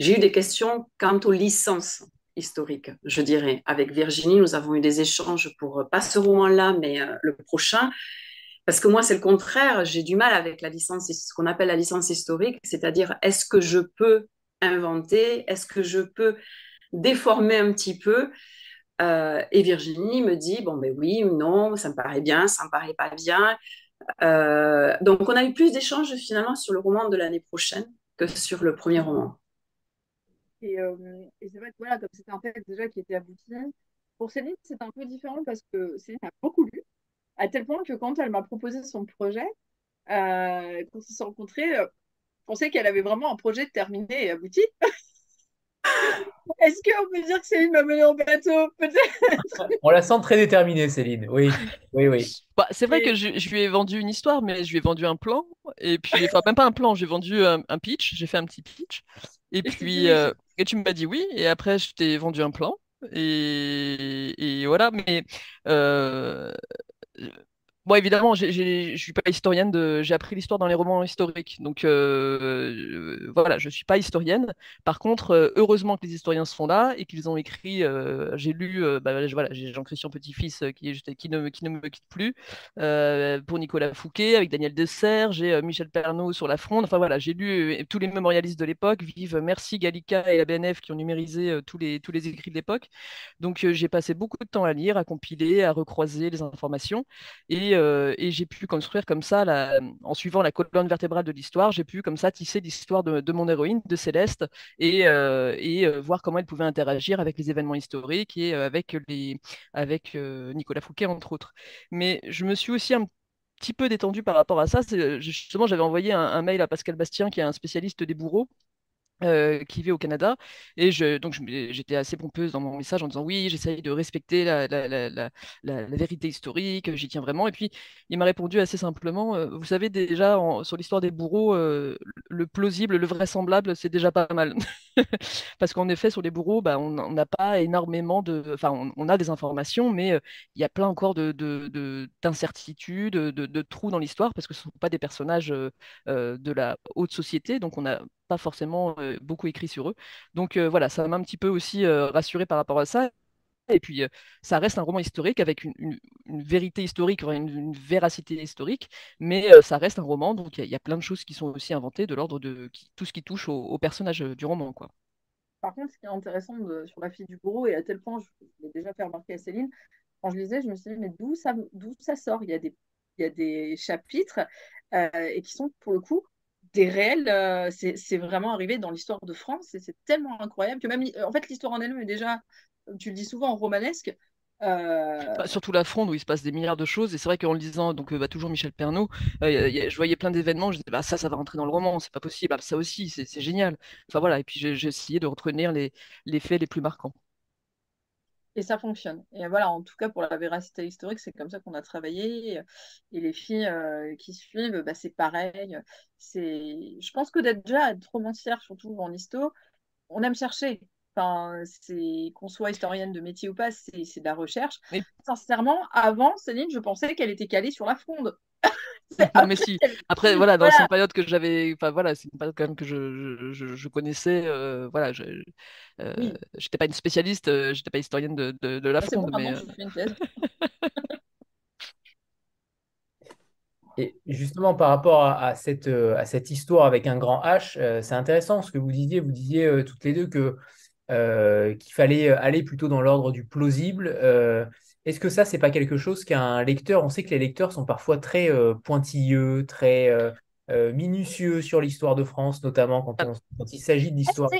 j'ai eu des questions quant aux licences historiques, je dirais. Avec Virginie, nous avons eu des échanges pour, pas ce roman-là, mais euh, le prochain. Parce que moi, c'est le contraire, j'ai du mal avec la licence, ce qu'on appelle la licence historique, c'est-à-dire est-ce que je peux inventer, est-ce que je peux déformer un petit peu euh, et Virginie me dit, bon, ben oui ou non, ça me paraît bien, ça me paraît pas bien. Euh, donc, on a eu plus d'échanges finalement sur le roman de l'année prochaine que sur le premier roman. Et, euh, c'est vrai que voilà, comme c'était un texte déjà qui était abouti, pour Céline, c'est un peu différent parce que Céline a beaucoup lu, à tel point que quand elle m'a proposé son projet, quand ils se sont rencontrés, je pensais qu'elle avait vraiment un projet terminé et abouti. Est-ce qu'on peut dire que Céline m'a mené en bateau Peut-être? On la sent très déterminée, Céline. Oui, oui, oui. Bah, c'est vrai que je, lui ai vendu une histoire, mais je lui ai vendu un plan. Et puis, enfin, même pas un plan, j'ai vendu un, pitch. J'ai fait un petit pitch. Et, puis, euh, et tu m'as dit oui. Et après, je t'ai vendu un plan. Et, et voilà. Mais euh, Bon, évidemment, je ne suis pas historienne. J'ai appris l'histoire dans les romans historiques, donc euh, voilà, je suis pas historienne. Pour contre, euh, heureusement que les historiens sont là et qu'ils ont écrit. Euh, j'ai lu, bah, voilà, j'ai Jean-Christian Petit-Fils qui, ne, qui ne me quitte plus pour Nicolas Fouquet avec Daniel Dessert, j'ai Michel Pernaud sur la Fronde. Enfin voilà, j'ai lu tous les mémorialistes de l'époque. Vive, merci Gallica et la BNF qui ont numérisé tous les tous les écrits de l'époque. Donc j'ai passé beaucoup de temps à lire, à compiler, à recroiser les informations et et, j'ai pu construire comme ça, en suivant la colonne vertébrale de l'histoire, j'ai pu comme ça tisser l'histoire de, mon héroïne, de Céleste, et, et voir comment elle pouvait interagir avec les événements historiques et avec Nicolas Fouquet, entre autres. Mais je me suis aussi un petit peu détendu par rapport à ça. Justement, j'avais envoyé un, mail à Pascal Bastien, qui est un spécialiste des bourreaux, euh, qui vit au Canada. Et je, donc j'étais assez pompeuse dans mon message en disant oui, j'essaye de respecter la, la, la, la, vérité historique, j'y tiens vraiment. Et puis il m'a répondu assez simplement, euh, vous savez déjà sur l'histoire des bourreaux, euh, le plausible, le vraisemblable, c'est déjà pas mal. Parce qu'en effet, sur les bourreaux, bah, on n'a pas énormément de... Enfin, on, a des informations, mais il y a plein encore d'incertitudes, de, de, de, trous dans l'histoire, parce que ce ne sont pas des personnages de la haute société. Donc on a pas forcément beaucoup écrit sur eux. Donc voilà, ça m'a un petit peu aussi rassuré par rapport à ça. Et puis, ça reste un roman historique avec une, vérité historique, une, véracité historique, mais ça reste un roman, donc il y, a plein de choses qui sont aussi inventées de l'ordre de tout ce qui touche au, personnage du roman. Quoi. Par contre, ce qui est intéressant sur la fille du bourreau, et à tel point, je, l'ai déjà fait remarquer à Céline, quand je lisais, je me suis dit, mais d'où ça, ça sort? Il y a des chapitres et qui sont, pour le coup, des réels, euh, c'est vraiment arrivé dans l'histoire de France et c'est tellement incroyable que même, en fait, l'histoire en elle-même est déjà, tu le dis souvent, romanesque. Euh... Bah, surtout la fronde où il se passe des milliards de choses et c'est vrai qu'en le disant donc bah, toujours Michel Pernaud euh, je voyais plein d'événements je disais bah ça ça va rentrer dans le roman c'est pas possible ah, ça aussi c'est génial enfin voilà et puis j'ai essayé de retenir les, les faits les plus marquants et ça fonctionne. Et voilà, en tout cas pour la véracité historique, c'est comme ça qu'on a travaillé. Et les filles euh, qui suivent, bah, c'est pareil. C'est, je pense que d'être déjà être romancière, surtout en histo, on aime chercher. Enfin, c'est qu'on soit historienne de métier ou pas, c'est, de la recherche. Mais... Sincèrement, avant, Céline, je pensais qu'elle était calée sur la fronde. non, mais si. Après, voilà, dans cette période que j'avais, enfin voilà, c'est une période quand même que je, je, je connaissais. Euh, voilà, je euh, j'étais pas une spécialiste, euh, j'étais pas historienne de, de, de la ah, fronde, mais. Et justement, par rapport à, cette, à cette histoire avec un grand H, c'est intéressant ce que vous disiez. Vous disiez toutes les deux que qu'il fallait aller plutôt dans l'ordre du plausible. Est-ce que ça, c'est pas quelque chose qu'un lecteur, on sait que les lecteurs sont parfois très euh, pointilleux, très euh, euh, minutieux sur l'histoire de France, notamment quand, quand il s'agit de l'histoire.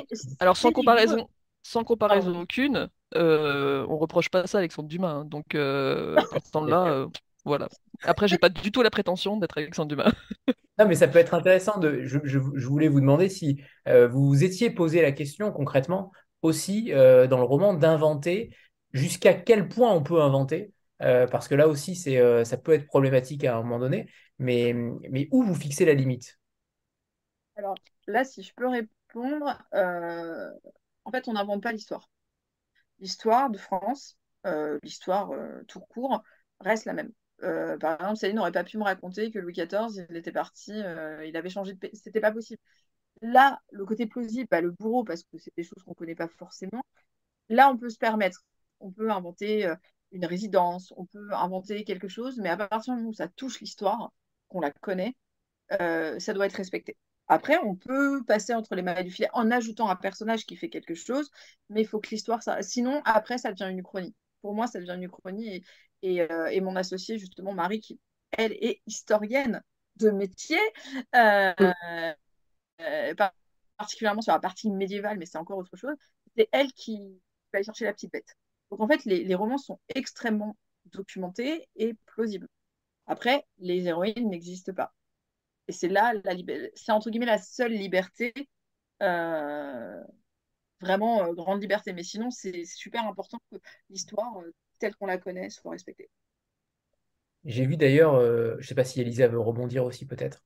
Alors sans comparaison, sans comparaison aucune, on reproche pas ça à Alexandre Dumas. Hein. donc pour là, voilà. Après, j'ai pas du tout la prétention d'être Alexandre Dumas. non, mais ça peut être intéressant. De, je, je, voulais vous demander si vous vous étiez posé la question concrètement aussi dans le roman d'inventer jusqu'à quel point on peut inventer, euh, parce que là aussi, euh, ça peut être problématique à un moment donné, mais, mais où vous fixez la limite? Alors là, si je peux répondre, euh, en fait, on n'invente pas l'histoire. L'histoire de France, l'histoire tout court, reste la même. par exemple, Céline n'aurait pas pu me raconter que Louis XIV, il était parti, il avait changé de pays. C'était pas possible. Là, le côté plausible, bah, le bourreau, parce que c'est des choses qu'on ne connaît pas forcément. Là, on peut se permettre on peut inventer euh, une résidence, on peut inventer quelque chose, mais à partir du moment où ça touche l'histoire, qu'on la connaît, euh, ça doit être respecté. Après, on peut passer entre les mailles du filet en ajoutant un personnage qui fait quelque chose, mais il faut que l'histoire, ça... sinon, après, ça devient une uchronie. Pour moi, ça devient une uchronie. Et, et, euh, mon associé, justement, Marie, qui, elle, est historienne de métier, particulièrement sur la partie médiévale, mais c'est encore autre chose, c'est elle qui va aller chercher la petite bête. Donc en fait, les, romans sont extrêmement documentés et plausibles. Après, les héroïnes n'existent pas. Et c'est là, la c'est entre guillemets la seule liberté, euh, vraiment euh, grande liberté. Mais sinon, c'est super important que l'histoire, euh, telle qu'on la connaît, soit respectée. J'ai vu d'ailleurs, je ne sais pas si Elisa veut rebondir aussi peut-être.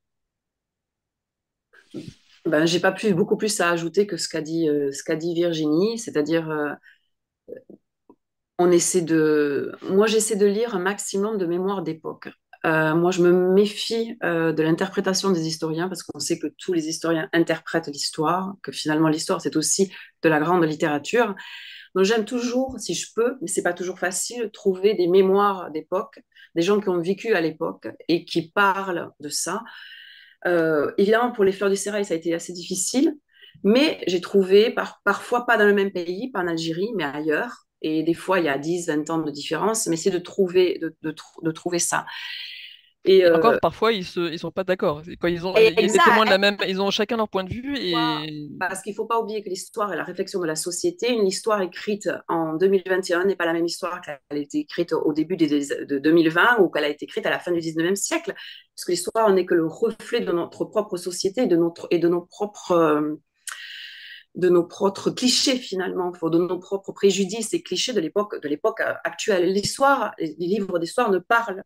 Ben, j'ai pas plus, beaucoup plus à ajouter que ce qu'a dit, ce qu'a dit Virginie, c'est-à-dire Moi, j'essaie de lire un maximum de mémoires d'époque. Euh, moi, je me méfie euh, de l'interprétation des historiens parce qu'on sait que tous les historiens interprètent l'histoire, que finalement l'histoire c'est aussi de la grande littérature. Donc j'aime toujours, si je peux, mais c'est pas toujours facile, trouver des mémoires d'époque, des gens qui ont vécu à l'époque et qui parlent de ça. Euh, évidemment, pour les Fleurs du Sérail, ça a été assez difficile, mais j'ai trouvé, par, parfois pas dans le même pays, pas en Algérie, mais ailleurs, et des fois il y a 10, 20 ans de différence, mais c'est de trouver, de, de, trouver ça. Et, encore, parfois, ils ne ils sont pas d'accord. Quand ils ont, ils témoins de la même, ils ont chacun leur point de vue. Et... Parce qu'il ne faut pas oublier que l'histoire est la réflexion de la société. Une histoire écrite en 2021 n'est pas la même histoire qu'elle a été écrite au début de 2020 ou qu'elle a été écrite à la fin du 19e siècle. Parce que l'histoire n'est que le reflet de notre propre société de notre, et de nos propres de nos propres clichés finalement, de nos propres préjudices et clichés de l'époque de l'époque actuelle. L'histoire, les livres d'histoire ne parlent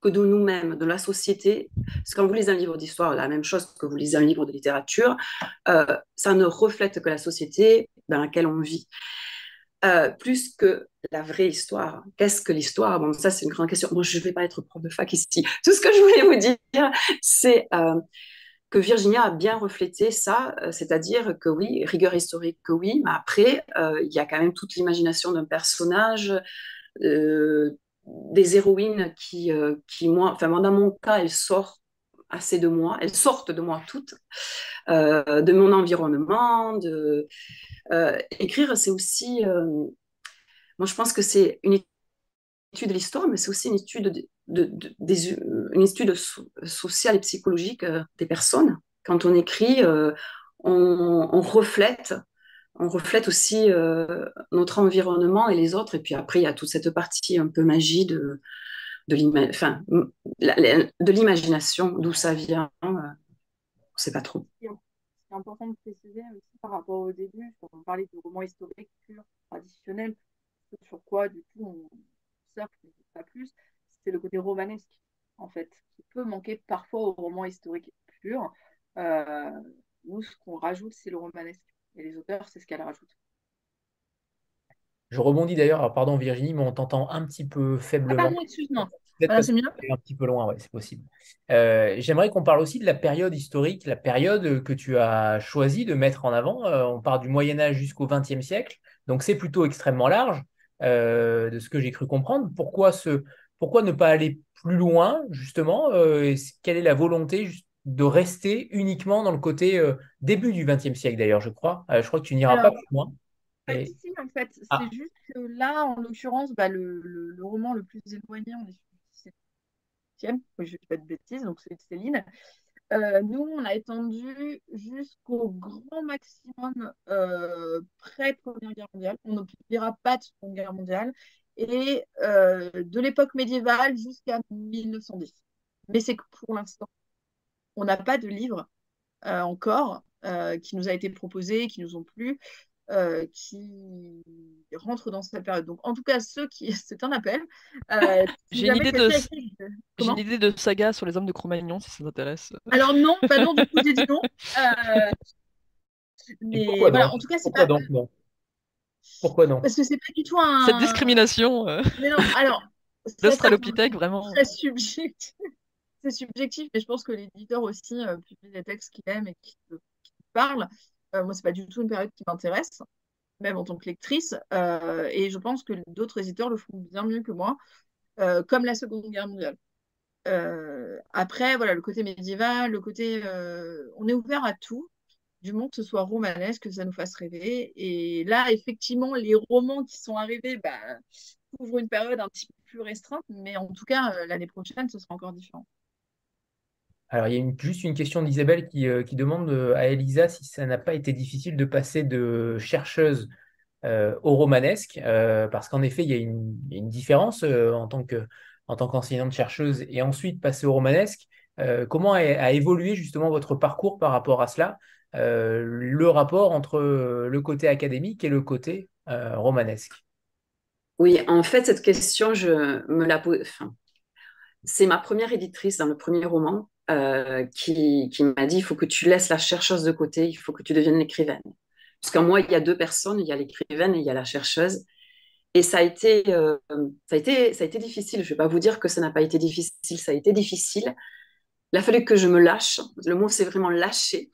que de nous-mêmes, de la société. Parce que quand vous lisez un livre d'histoire, la même chose que vous lisez un livre de littérature, euh, ça ne reflète que la société dans laquelle on vit. Euh, plus que la vraie histoire. Qu'est-ce que l'histoire? Bon, ça, c'est une grande question. Moi, je ne vais pas être prof de fac ici. Tout ce que je voulais vous dire, c'est euh, que Virginia a bien reflété ça, euh, c'est-à-dire que oui, rigueur historique, que oui, mais après, euh, il y a quand même toute l'imagination d'un personnage, euh, des héroïnes qui, qui moi, enfin, dans mon cas, elles sortent assez de moi, elles sortent de moi toutes, de mon environnement, de écrire, c'est aussi, moi je pense que c'est une étude de l'histoire, mais c'est aussi une étude de, étude sociale et psychologique euh, des personnes. Quand on écrit, euh, on, reflète, on reflète aussi euh, notre environnement et les autres. Et puis après, il y a toute cette partie un peu magie de, l'imagination, d'où ça vient. on ne sait pas trop. C'est important de préciser aussi par rapport au début, quand on parlait de romans historiques purs, traditionnels, sur quoi du coup on pas plus, c'est le côté romanesque, en fait, qui peut manquer parfois au roman historique pur. Euh, nous, ce qu'on rajoute, c'est le romanesque. Et les auteurs, c'est ce qu'elles rajoutent. Je rebondis d'ailleurs, pardon Virginie, mais on t'entend un petit peu faiblement. Ah, pardon, excuse-moi. c'est mieux Un petit peu loin, oui, c'est possible. Euh, j'aimerais qu'on parle aussi de la période historique, la période que tu as choisi de mettre en avant. Euh, on part du Moyen Âge jusqu'au XXe siècle, donc c'est plutôt extrêmement large, de ce que j'ai cru comprendre. Pourquoi ce, pourquoi ne pas aller plus loin, justement euh, Quelle est la volonté de rester uniquement dans le côté euh, début du XXe siècle, d'ailleurs, je crois? Euh, Je crois que tu n'iras pas plus loin. Si, en fait. Ah. C'est juste que là, en l'occurrence, bah, le, roman le plus éloigné, on est sur le 17e, je ne dis pas de bêtises, donc c'est Céline. Nous, on a étendu jusqu'au grand maximum près-Première Guerre mondiale. On ne publiera pas de Seconde Guerre mondiale et euh, de l'époque médiévale jusqu'à 1910. Mais c'est que pour l'instant, on n'a pas de livre euh, encore euh, qui nous a été proposé, qui nous ont plu, qui rentrent dans cette période. Donc, en tout cas, ceux qui. C'est un appel. J'ai une, idée de... une idée de saga sur les hommes de Cro-Magnon, si ça t'intéresse. Alors, non, pas non, du coup, j'ai dit non. mais voilà, en tout cas, c'est pas. Donc, non pourquoi non Parce que c'est pas du tout un. Cette discrimination. Euh... Mais non, alors. L'Australopithèque, vraiment. C'est subjectif. C'est subjectif, mais je pense que l'éditeur aussi euh, publie des textes qu'il aime et qui, parlent. Euh, moi, c'est pas du tout une période qui m'intéresse, même en tant que lectrice. Euh, et je pense que d'autres éditeurs le font bien mieux que moi, euh, comme la Seconde Guerre mondiale. après, voilà, le côté médiéval, le côté. on est ouvert à tout du monde, que ce soit romanesque, que ça nous fasse rêver. Et là, effectivement, les romans qui sont arrivés bah, couvrent une période un petit peu plus restreinte, mais en tout cas, l'année prochaine, ce sera encore différent. Alors, il y a juste une question d'Isabelle qui, euh, demande euh, à Elisa si ça n'a pas été difficile de passer de chercheuse au romanesque, parce qu'en effet, il y a une, différence en tant que en tant qu'enseignante chercheuse et ensuite passer au romanesque. comment a, évolué justement votre parcours par rapport à cela euh, le rapport entre euh, le côté académique et le côté euh, romanesque? Oui, en fait, cette question, je me la pose. C'est ma première éditrice dans le premier roman qui, qui m'a dit il faut que tu laisses la chercheuse de côté, il faut que tu deviennes l'écrivaine. Parce qu'en moi, il y a deux personnes, il y a l'écrivaine et il y a la chercheuse. Et ça a été, ça a été, ça a été difficile. Je ne vais pas vous dire que ça n'a pas été difficile, ça a été difficile. Il a fallu que je me lâche. Le mot, c'est vraiment lâcher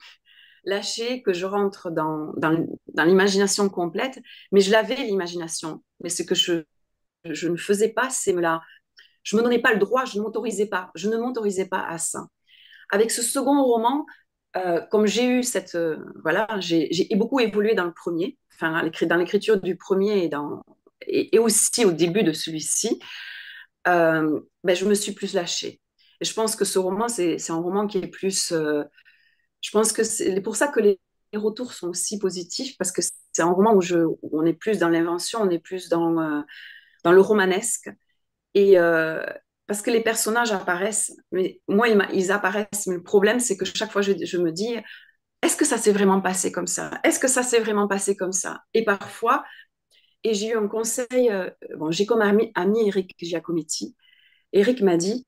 lâcher, que je rentre dans, dans, l'imagination complète. Mais je l'avais, l'imagination. Mais ce que je, je ne faisais pas, c'est me la... Je ne me donnais pas le droit, je ne m'autorisais pas. Je ne m'autorisais pas à ça. Avec ce second roman, euh, comme j'ai eu cette... Euh, voilà, j'ai beaucoup évolué dans le premier, enfin, dans l'écriture du premier et, aussi au début de celui-ci, euh, ben, je me suis plus lâchée. Et je pense que ce roman, c'est un roman qui est plus. Je pense que c'est pour ça que les retours sont aussi positifs, parce que c'est un roman où, je, on est plus dans l'invention, on est plus dans, dans le romanesque. Et parce que les personnages apparaissent, mais moi, ils, apparaissent, mais le problème, c'est que chaque fois, je, me dis, est-ce que ça s'est vraiment passé comme ça? Est-ce que ça s'est vraiment passé comme ça? Et parfois, et j'ai eu un conseil, bon, j'ai comme ami, ami Eric Giacometti. Eric m'a dit,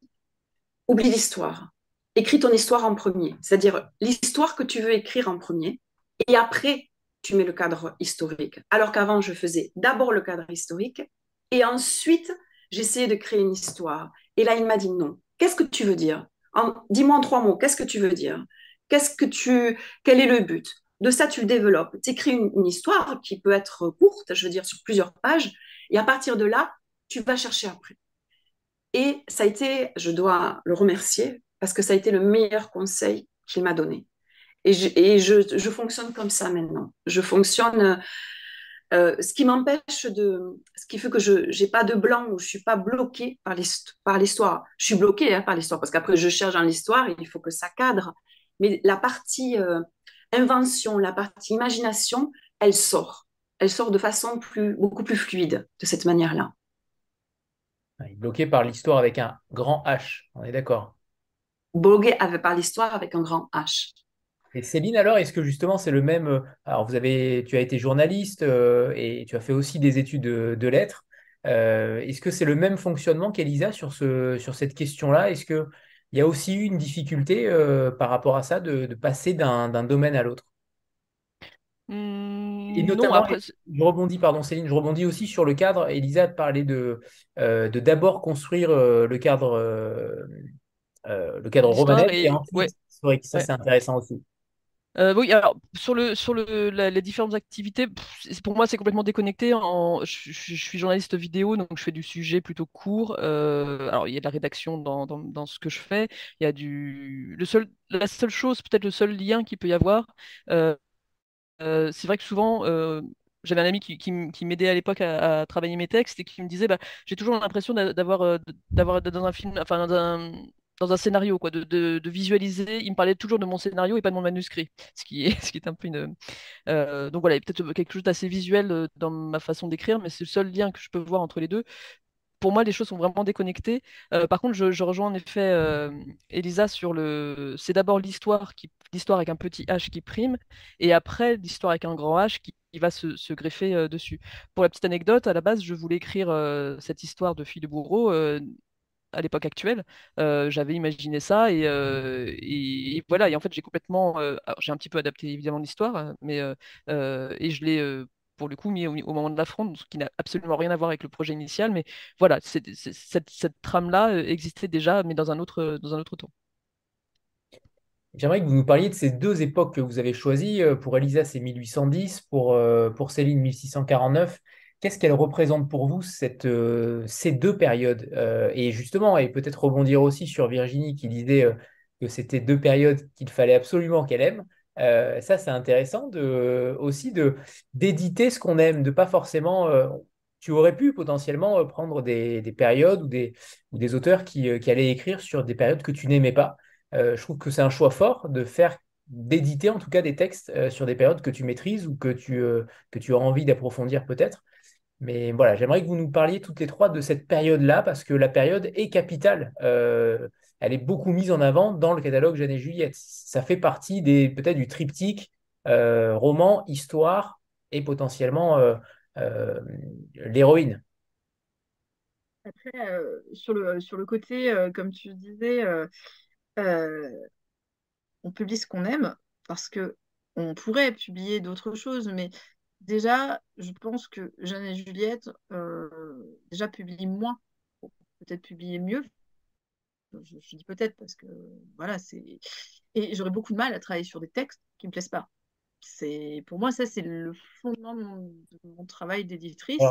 oublie l'histoire. Écris ton histoire en premier, c'est-à-dire l'histoire que tu veux écrire en premier, et après, tu mets le cadre historique. Alors qu'avant, je faisais d'abord le cadre historique, et ensuite, j'essayais de créer une histoire. Et là, il m'a dit non. Qu'est-ce que tu veux dire? Dis-moi en trois mots, qu'est-ce que tu veux dire? Qu'est-ce que tu Quel est le but? De ça, tu le développes. Tu écris une, histoire qui peut être courte, je veux dire, sur plusieurs pages, et à partir de là, tu vas chercher après. Et ça a été, je dois le remercier, parce que ça a été le meilleur conseil qu'il m'a donné. Et, je, fonctionne comme ça maintenant. Je fonctionne. Euh, ce qui m'empêche de. Ce qui fait que je n'ai pas de blanc ou je ne suis pas bloquée par l'histoire. Je suis bloquée hein, par l'histoire parce qu'après, je cherche dans l'histoire et il faut que ça cadre. Mais la partie euh, invention, la partie imagination, elle sort. Elle sort de façon plus, beaucoup plus fluide de cette manière-là. Bloqué par l'histoire avec un grand H, on est d'accord? Bloqué par l'histoire avec un grand H. Et Céline, alors, est-ce que justement c'est le même euh, Alors, vous avez, tu as été journaliste euh, et tu as fait aussi des études de, lettres. Euh, est-ce que c'est le même fonctionnement qu'Elisa sur, ce, sur cette question-là? Est-ce qu'il y a aussi eu une difficulté par rapport à ça de, passer d'un domaine à l'autre? Mmh, Et notamment, après... je rebondis, pardon Céline, je rebondis aussi sur le cadre. Elisa parlait de d'abord construire le cadre, le cadre romanesque et, ensuite, ouais. ça c'est intéressant aussi. Euh, oui, alors sur le sur le les différentes activités, pour moi c'est complètement déconnecté. Je, suis journaliste vidéo, donc je fais du sujet plutôt court. Euh, alors il y a de la rédaction dans, ce que je fais. Il y a du le seul la seule chose, peut-être le seul lien qu'il peut y avoir. Euh, c'est vrai que souvent j'avais un ami qui, m'aidait à l'époque à, à, travailler mes textes et qui me disait bah, j'ai toujours l'impression d'avoir d'avoir dans un film, enfin dans un dans un scénario, quoi, de, visualiser. Il me parlait toujours de mon scénario et pas de mon manuscrit, ce qui est, ce qui est un peu une. Euh, donc voilà, peut-être quelque chose d'assez visuel euh, dans ma façon d'écrire, mais c'est le seul lien que je peux voir entre les deux. Pour moi, les choses sont vraiment déconnectées. Euh, par contre, je, rejoins en effet Elisa sur le. C'est d'abord l'histoire qui, l'histoire avec un petit H qui prime, et après l'histoire avec un grand H qui, va se, greffer dessus. Pour la petite anecdote, à la base, je voulais écrire cette histoire de fille de bourreau à l'époque actuelle. Euh, j'avais imaginé ça et, euh, et, voilà. Et en fait, j'ai complètement, euh, j'ai un petit peu adapté évidemment l'histoire, mais et je l'ai pour le coup mis au, moment de la fronde, ce qui n'a absolument rien à voir avec le projet initial. Mais voilà, cette, cette trame-là existait déjà, mais dans un autre, dans un autre temps. J'aimerais que vous nous parliez de ces deux époques que vous avez choisies. Pour Elisa, c'est 1810, pour, pour Céline, 1649. Qu'est-ce qu'elle représente pour vous, cette, euh, ces deux périodes euh, Et justement, et peut-être rebondir aussi sur Virginie qui disait euh, que c'était deux périodes qu'il fallait absolument qu'elle aime. ça, c'est intéressant de, aussi de, d'éditer ce qu'on aime, de pas forcément. tu aurais pu potentiellement prendre des, des périodes ou des, ou des auteurs qui, qui, allaient écrire sur des périodes que tu n'aimais pas. je trouve que c'est un choix fort de faire d'éditer en tout cas des textes sur des périodes que tu maîtrises ou que tu, que tu as envie d'approfondir peut-être. Mais voilà, j'aimerais que vous nous parliez toutes les trois de cette période-là, parce que la période est capitale. Euh, elle est beaucoup mise en avant dans le catalogue Jeanne et Juliette. Ça fait partie des peut-être du triptyque euh, roman, histoire et potentiellement euh, l'héroïne. Après, sur, le, sur le côté, comme tu disais, on publie ce qu'on aime parce que on pourrait publier d'autres choses, mais Déjà, je pense que Jeanne et Juliette euh, déjà publient moins, peut-être publier mieux. Je, dis peut-être parce que voilà, c'est et j'aurais beaucoup de mal à travailler sur des textes qui me plaisent pas. C'est pour moi ça c'est le fondement de mon, travail d'éditrice.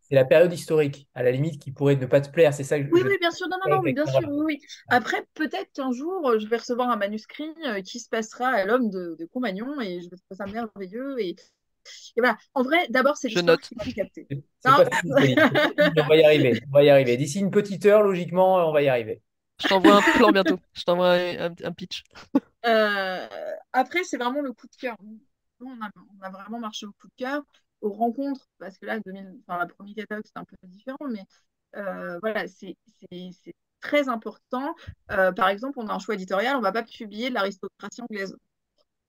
C'est la période historique, à la limite, qui pourrait ne pas te plaire, c'est ça que je... Oui, oui, bien sûr, non, non, non, bien sûr, oui, Après, peut-être qu'un jour, je vais recevoir un manuscrit euh, qui se passera à l'homme de, de Compagnon et je vais trouver ça merveilleux et et voilà. En vrai, d'abord, c'est l'histoire qui m'a capté. on va y arriver. On va y arriver. D'ici une petite heure, logiquement, on va y arriver. Je t'envoie un plan bientôt. Je t'envoie un, pitch. après, c'est vraiment le coup de cœur. on a, vraiment marché au coup de cœur, aux rencontres, parce que là, 2000, enfin, la première catalogue, c'est un peu différent, mais voilà, c'est très important. par exemple, on a un choix éditorial, on ne va pas publier de l'aristocratie anglaise.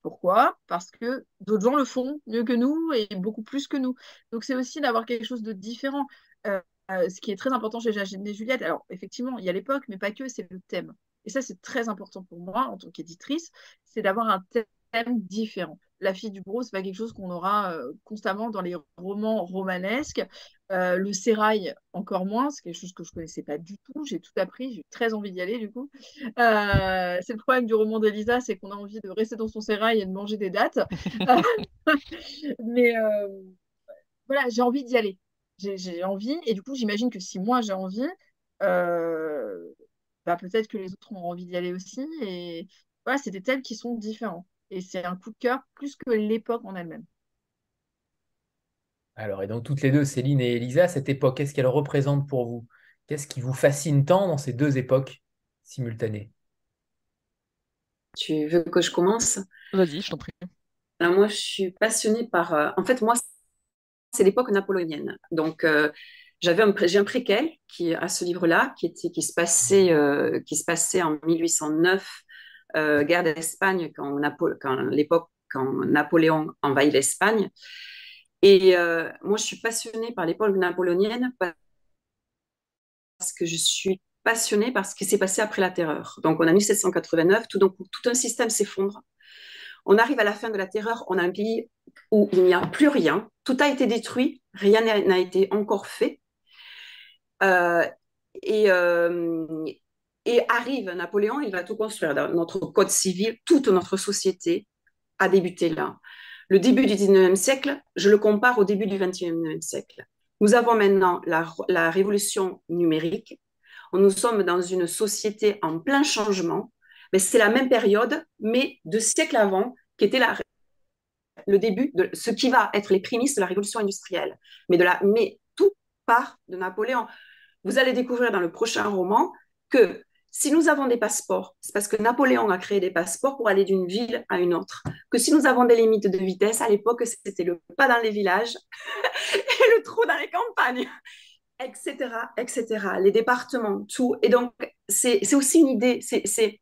Pourquoi? Parce que d'autres gens le font mieux que nous et beaucoup plus que nous. Donc c'est aussi d'avoir quelque chose de différent. Euh, euh, ce qui est très important chez Jacques et Juliette, alors effectivement, il y a l'époque, mais pas que, c'est le thème. Et ça, c'est très important pour moi en tant qu'éditrice, c'est d'avoir un thème différent. La fille du gros, c'est pas quelque chose qu'on aura euh, constamment dans les romans romanesques. Euh, le sérail, encore moins, c'est quelque chose que je connaissais pas du tout. J'ai tout appris, j'ai très envie d'y aller du coup. Euh, c'est le problème du roman d'Elisa, c'est qu'on a envie de rester dans son sérail et de manger des dates. Mais voilà, j'ai envie d'y aller. J'ai envie, et du coup, j'imagine que si moi j'ai envie, bah, peut-être que les autres ont envie d'y aller aussi. Et voilà, c'est des thèmes qui sont différents. Et c'est un coup de cœur plus que l'époque en elle-même. Alors, et donc toutes les deux, Céline et Elisa, cette époque, qu'est-ce qu'elle représente pour vous? Qu'est-ce qui vous fascine tant dans ces deux époques simultanées? Tu veux que je commence? Vas-y, je t'en prie. Alors moi, je suis passionnée par... Euh, en fait, moi, c'est l'époque napoléonienne. Donc, euh, j'avais un, j'ai un préquel qui, à ce livre-là, qui, était, qui, se passait, euh, qui se passait en 1809 euh, guerre d'Espagne, quand, l'époque quand Napoléon envahit l'Espagne. Et euh, moi, je suis passionnée par l'époque napoléonienne parce que je suis passionnée par ce qui s'est passé après la terreur. Donc, on a 1789, tout, donc, tout un système s'effondre. On arrive à la fin de la terreur, on a un pays où il n'y a plus rien, tout a été détruit, rien n'a été encore fait. Euh, et, et arrive Napoléon, il va tout construire. Notre code civil, toute notre société a débuté là. Le début du 19e siècle, je le compare au début du 21e siècle. Nous avons maintenant la, révolution numérique. Nous sommes dans une société en plein changement, mais c'est la même période, mais deux siècles avant, qui était le début de ce qui va être les prémices de la révolution industrielle. Mais, de la, mais tout part de Napoléon. Vous allez découvrir dans le prochain roman que si nous avons des passeports, c'est parce que Napoléon a créé des passeports pour aller d'une ville à une autre. Que si nous avons des limites de vitesse, à l'époque, c'était le pas dans les villages et le trou dans les campagnes, etc., etc. Les départements, tout. Et donc, c'est aussi une idée. C'est,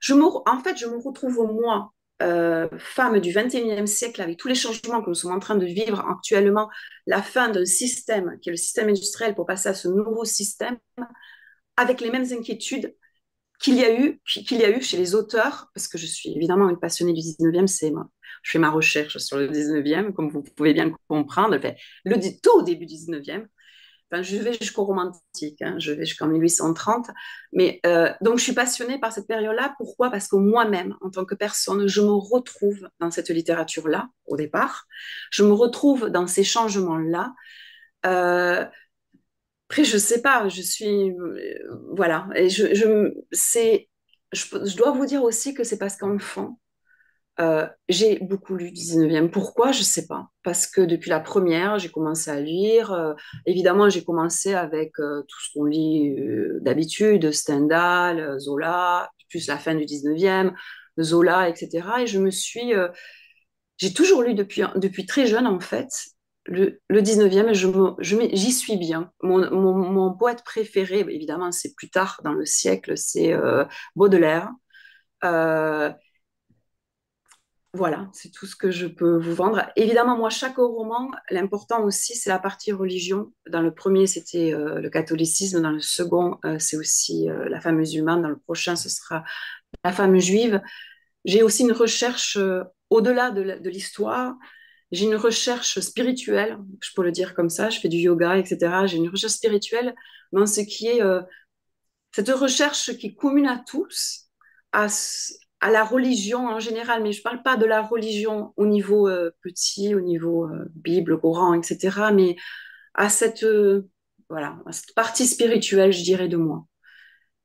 je en fait, je me retrouve moi, euh, femme du 21e siècle, avec tous les changements que nous sommes en train de vivre actuellement, la fin d'un système qui est le système industriel pour passer à ce nouveau système, avec les mêmes inquiétudes, qu'il y a eu qu'il y a eu chez les auteurs, parce que je suis évidemment une passionnée du 19e, c'est moi. Je fais ma recherche sur le 19e, comme vous pouvez bien comprendre. Le tout au début du 19e. Enfin, je vais jusqu'au romantique, hein, je vais jusqu'en 1830. Mais euh, donc, je suis passionnée par cette période-là. Pourquoi? Parce que moi-même, en tant que personne, je me retrouve dans cette littérature-là, au départ. Je me retrouve dans ces changements-là. Euh, après, je sais pas, je suis. Euh, voilà. Et je, je, je, dois vous dire aussi que c'est parce qu'enfant, euh, j'ai beaucoup lu du 19e. Pourquoi? Je sais pas. Parce que depuis la première, j'ai commencé à lire. Euh, évidemment, j'ai commencé avec tout ce qu'on lit d'habitude, Stendhal, Zola, plus la fin du 19e, Zola, etc. Et je me suis. j'ai toujours lu depuis, depuis très jeune, en fait le, 19e, j'y suis bien. Mon, poète préféré, évidemment, c'est plus tard dans le siècle, c'est euh, Baudelaire. Euh, voilà, c'est tout ce que je peux vous vendre. Évidemment, moi, chaque roman, l'important aussi, c'est la partie religion. Dans le premier, c'était euh, le catholicisme. Dans le second, c'est aussi la femme musulmane. Dans le prochain, ce sera la femme juive. J'ai aussi une recherche au-delà de l'histoire j'ai une recherche spirituelle, je peux le dire comme ça, je fais du yoga, etc. J'ai une recherche spirituelle dans ce qui est euh, cette recherche qui commune à tous, à, la religion en général, mais je ne parle pas de la religion au niveau euh, petit, au niveau euh, Bible, Coran, etc., mais à cette, voilà, à cette partie spirituelle, je dirais, de moi.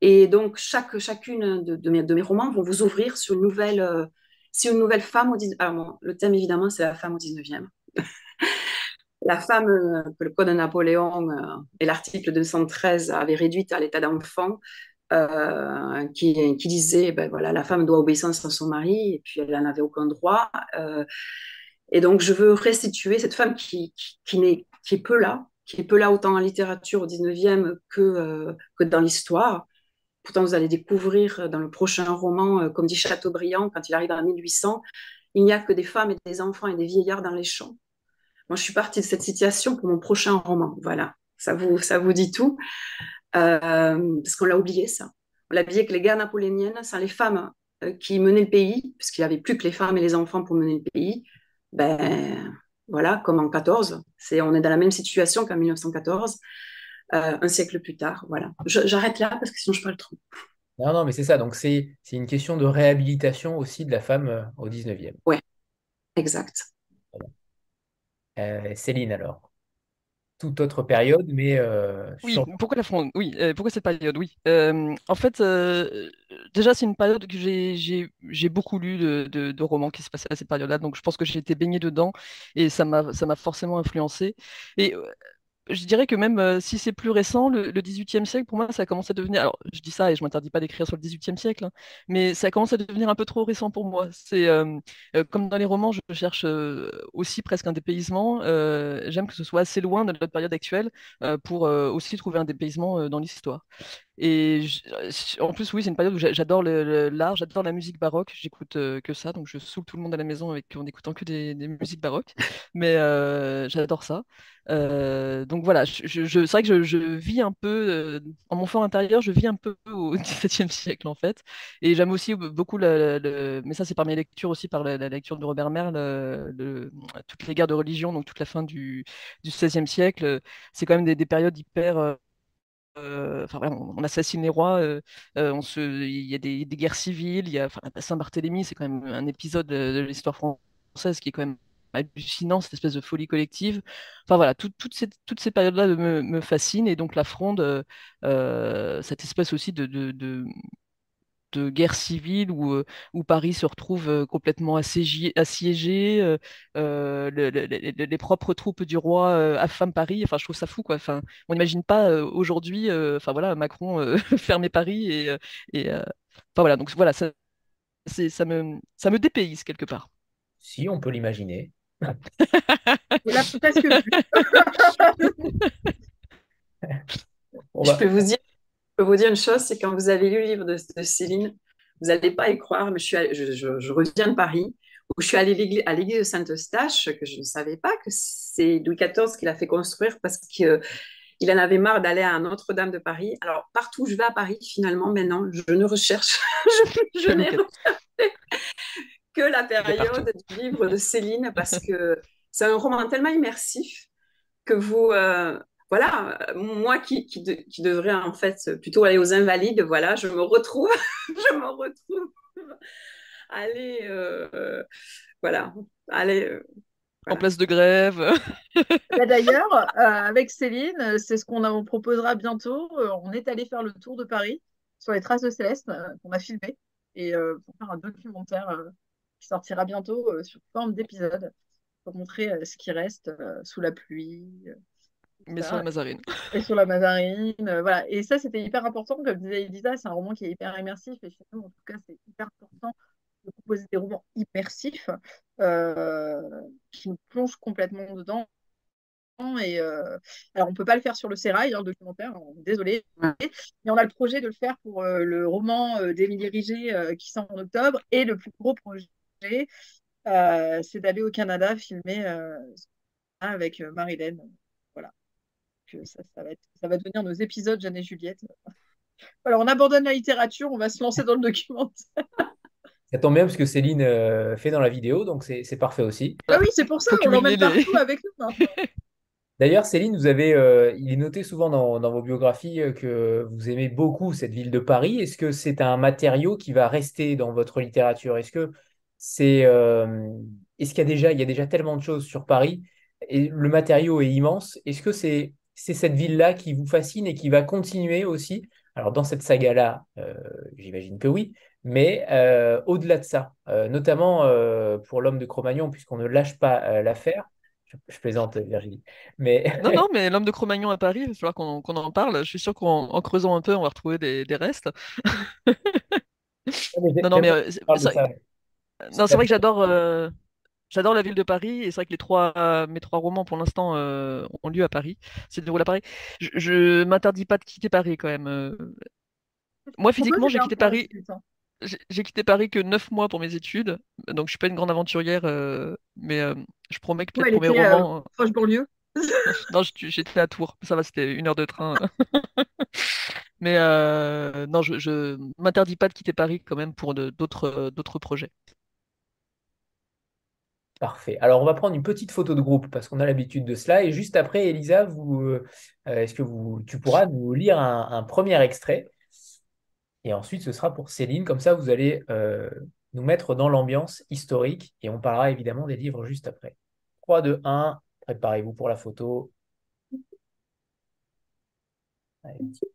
Et donc, chaque, chacune de, mes, de mes romans vont vous ouvrir sur une nouvelle si une nouvelle femme au 19 Alors, le thème, évidemment, c'est la femme au 19e. la femme euh, que le code de Napoléon euh, et l'article 213 avaient réduite à l'état d'enfant, euh, qui, disait ben voilà, la femme doit obéissance à son mari, et puis elle n'en avait aucun droit. Et donc, je veux restituer cette femme qui, qui, est, peu là, qui est peu là autant en littérature au 19e que, que dans l'histoire. Pourtant, vous allez découvrir dans le prochain roman, euh, comme dit Chateaubriand, quand il arrive en 1800, il n'y a que des femmes et des enfants et des vieillards dans les champs. Moi, je suis partie de cette situation pour mon prochain roman. Voilà, ça vous, ça vous dit tout. Euh, parce qu'on l'a oublié, ça. On l'a oublié que les guerres napoléoniennes, c'est les femmes euh, qui menaient le pays, puisqu'il n'y avait plus que les femmes et les enfants pour mener le pays. Ben, voilà, comme en 14. C'est, on est dans la même situation qu'en 1914, euh, un siècle plus tard. Voilà. j'arrête là parce que sinon je parle trop. Non, non, mais c'est ça. Donc, c'est, c'est une question de réhabilitation aussi de la femme au 19e. Oui, exact. Céline, alors toute autre période, mais euh, oui, pourquoi la fronde? Oui, euh, pourquoi cette période? Oui. Euh, en fait, déjà, c'est une période que j'ai beaucoup lu de, de, romans qui se passaient à cette période-là, donc je pense que j'ai été baignée dedans et ça m'a forcément influencé. Et je dirais que même euh, si c'est plus récent, le, XVIIIe siècle, pour moi, ça commence à devenir. Alors, je dis ça et je m'interdis pas d'écrire sur le XVIIIe siècle, hein, mais ça commence à devenir un peu trop récent pour moi. C'est euh, euh, comme dans les romans, je cherche aussi presque un dépaysement. J'aime que ce soit assez loin de notre période actuelle pour aussi trouver un dépaysement dans l'histoire. Et en plus, oui, c'est une période où j'adore l'art, j'adore la musique baroque. J'écoute que ça, donc je saoule tout le monde à la maison en écoutant que des, musiques baroques. Mais j'adore ça. Donc voilà, c'est vrai que je, vis un peu, en mon fort intérieur, je vis un peu au XVIIe siècle en fait. Et j'aime aussi beaucoup, mais ça c'est par mes lectures aussi, par la, lecture de Robert Merle, toutes les guerres de religion, donc toute la fin du, XVIe siècle. C'est quand même des, des périodes hyper euh, enfin on, assassine les rois, euh, euh, il y a des, guerres civiles, il y a Saint-Barthélemy, c'est quand même un épisode de, l'histoire française qui est quand même hallucinant, cette espèce de folie collective. Enfin voilà, toutes ces, toutes ces périodes-là me, me, fascinent et donc la fronde, cette espèce aussi de, de, de guerre civile où, euh, où Paris se retrouve euh, complètement assiégé, euh, les propres troupes du roi affament Paris. Enfin, je trouve ça fou, quoi. Enfin, on n'imagine pas aujourd'hui, enfin voilà, Macron fermer Paris et, enfin voilà. Donc voilà, ça, ça me, ça me dépayse quelque part. Si, on peut l'imaginer. Je peux vous dire je peux vous dire une chose, c'est quand vous avez lu le livre de, Céline, vous n'allez pas y croire, mais je, suis je, reviens de Paris, où je suis allée à l'église de Saint-Eustache, que je ne savais pas que c'est Louis XIV qui l'a fait construire parce qu'il en avait marre d'aller à Notre-Dame de Paris. Alors, partout où je vais à Paris, finalement, maintenant, je ne recherche, je, n'ai recherché que la période du livre de Céline parce que c'est un roman tellement immersif que vous, euh, voilà, moi qui, qui, devrais en fait plutôt aller aux invalides, voilà, je me retrouve, je me retrouve, allez, euh, voilà, allez. Euh, en place de grève. Bah, d'ailleurs, euh, avec Céline, c'est ce qu'on proposera bientôt. on est allé faire le tour de Paris sur les traces de Céleste qu'on a filmé et pour faire un documentaire qui sortira bientôt sous forme d'épisode pour montrer ce qui reste sous la pluie, mais sur la Mazarine. Et sur la Mazarine, euh, voilà. Et ça, c'était hyper important. Comme disait Elisa, c'est un roman qui est hyper immersif. Et chez nous, en tout cas, c'est hyper important de proposer des romans immersifs euh, qui nous plongent complètement dedans. Et euh, alors, on peut pas le faire sur le Sérail, hein, le documentaire, désolé. Mais on a le projet de le faire pour le roman d'Émilie Riget qui sort en octobre. Et le plus gros projet, c'est d'aller au Canada filmer avec Marilène ça, va ça va devenir nos épisodes Jeanne et Juliette. Alors, on abandonne la littérature, on va se lancer dans le documentaire. Ça tombe bien parce que Céline euh, fait dans la vidéo, donc c'est parfait aussi. Ah oui, c'est pour ça, qu'on l'emmène partout avec nous. D'ailleurs, Céline, vous avez, euh, il est noté souvent dans, vos biographies euh, que vous aimez beaucoup cette ville de Paris. Est-ce que c'est un matériau qui va rester dans votre littérature? Est-ce que c'est, est-ce qu'il y a déjà, il y a déjà tellement de choses sur Paris et le matériau est immense. Est-ce que c'est c'est cette ville-là qui vous fascine et qui va continuer aussi? Alors dans cette saga-là, euh, j'imagine que oui, mais euh, au-delà de ça, euh, notamment pour l'homme de Cro-Magnon, puisqu'on ne lâche pas l'affaire, Je, plaisante, Virginie. Mais... Non, non, mais l'homme de Cro-Magnon à Paris, il va falloir qu'on en parle. Je suis sûr qu'en creusant un peu, on va retrouver des, restes. non, non, mais c'est vrai que j'adore euh, j'adore la ville de Paris et c'est vrai que les trois, mes trois romans pour l'instant euh, ont lieu à Paris. C'est déroulé à Paris. Je, ne m'interdis pas de quitter Paris quand même. Euh. Moi, physiquement, j'ai quitté Paris. J'ai quitté Paris que 9 mois pour mes études, donc je suis pas une grande aventurière, euh, mais je promets que peut-être pour mes romans. Proche banlieue. non, j'étais à Tours, ça va, c'était une heure de train. mais non, je, je m'interdis pas de quitter Paris quand même pour d'autres d'autres projets. Parfait. Alors, on va prendre une petite photo de groupe parce qu'on a l'habitude de cela. Et juste après, Elisa, vous, est-ce que vous, tu pourras nous lire un premier extrait? Et ensuite, ce sera pour Céline. Comme ça, vous allez euh, nous mettre dans l'ambiance historique. Et on parlera évidemment des livres juste après. 3, 2, 1. Préparez-vous pour la photo.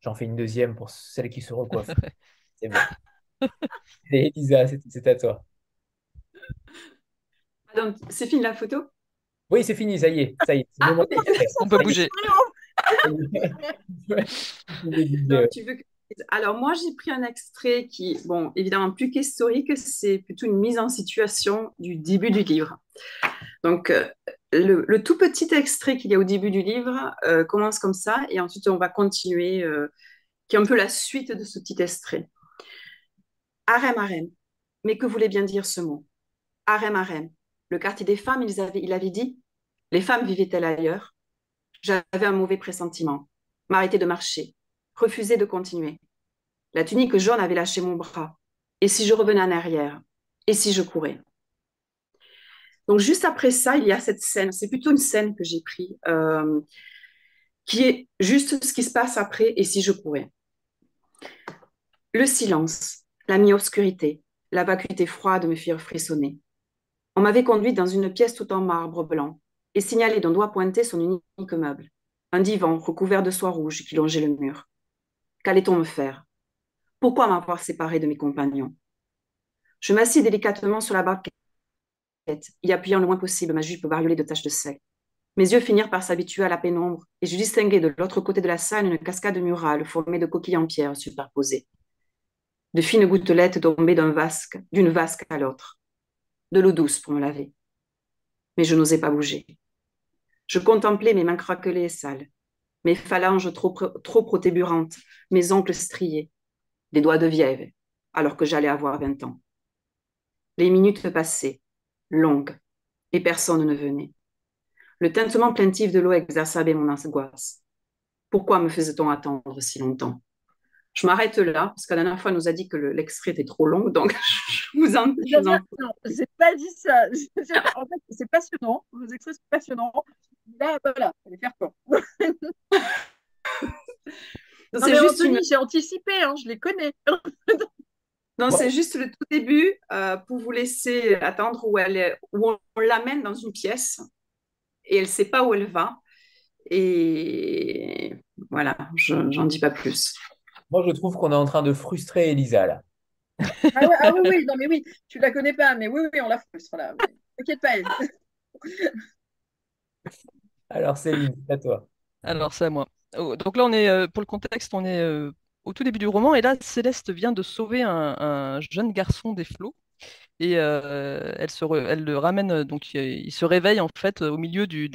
J'en fais une deuxième pour celle qui se recoiffe. c'est bon. Et Elisa, c'est à toi. Donc, c'est fini la photo? Oui, c'est fini, ça y est. Ça y est. Ah, on peut bouger? tu veux que alors moi, j'ai pris un extrait qui, bon, évidemment plus qu'historique, c'est plutôt une mise en situation du début du livre. Donc, euh, le, tout petit extrait qu'il y a au début du livre euh, commence comme ça, et ensuite on va continuer, euh, qui est un peu la suite de ce petit extrait. Harem, harem. Mais que voulait bien dire ce mot? Harem, harem. Le quartier des femmes, il avait, dit Les femmes vivaient-elles ailleurs? J'avais un mauvais pressentiment. M'arrêter de marcher refusait de continuer. La tunique jaune avait lâché mon bras. Et si je revenais en arrière? Et si je courais? Donc juste après ça, il y a cette scène. C'est plutôt une scène que j'ai prise, euh, qui est juste ce qui se passe après et si je courais. Le silence, la mi-obscurité, la vacuité froide me firent frissonner. On m'avait conduite dans une pièce tout en marbre blanc et signalé d'un doigt pointé son unique meuble, un divan recouvert de soie rouge qui longeait le mur. Qu'allait-on me faire? Pourquoi m'avoir séparé de mes compagnons? Je m'assis délicatement sur la barquette, y appuyant le moins possible ma jupe bariolée de taches de sel. Mes yeux finirent par s'habituer à la pénombre et je distinguai de l'autre côté de la salle une cascade murale formée de coquilles en pierre superposées. De fines gouttelettes tombaient d'une vasque à l'autre. De l'eau douce pour me laver. Mais je n'osais pas bouger. Je contemplais mes mains craquelées et sales, mes phalanges trop, trop protéburantes, mes ongles striés, des doigts de vieille, alors que j'allais avoir vingt ans. Les minutes passaient, longues, et personne ne venait. Le tintement plaintif de l'eau exacerbait mon angoisse. Pourquoi me faisait-on attendre si longtemps? Je m'arrête là, parce qu'à la dernière fois, on nous a dit que l'extrait était trop long, donc je vous en... Je vous en... pas dit ça. En fait, c'est passionnant. Vos extraits sont passionnants. Là, voilà, il faire quoi c'est juste une... j'ai anticipé, hein, je les connais. non, c'est juste le tout début euh, pour vous laisser attendre où, elle est, où on, l'amène dans une pièce et elle ne sait pas où elle va. Et voilà, je n'en dis pas plus. Moi, je trouve qu'on est en train de frustrer Elisa là. ah, ah oui, oui, non, mais oui, tu la connais pas, mais oui, oui, on la frustre là. T'inquiète pas, elle. Alors, Céline, c'est à toi. Alors, c'est à moi. Oh, donc là, on est, euh, pour le contexte, on est euh, au tout début du roman, et là, Céleste vient de sauver un, jeune garçon des flots, et euh, elle, se elle le ramène, donc il se réveille en fait au milieu du,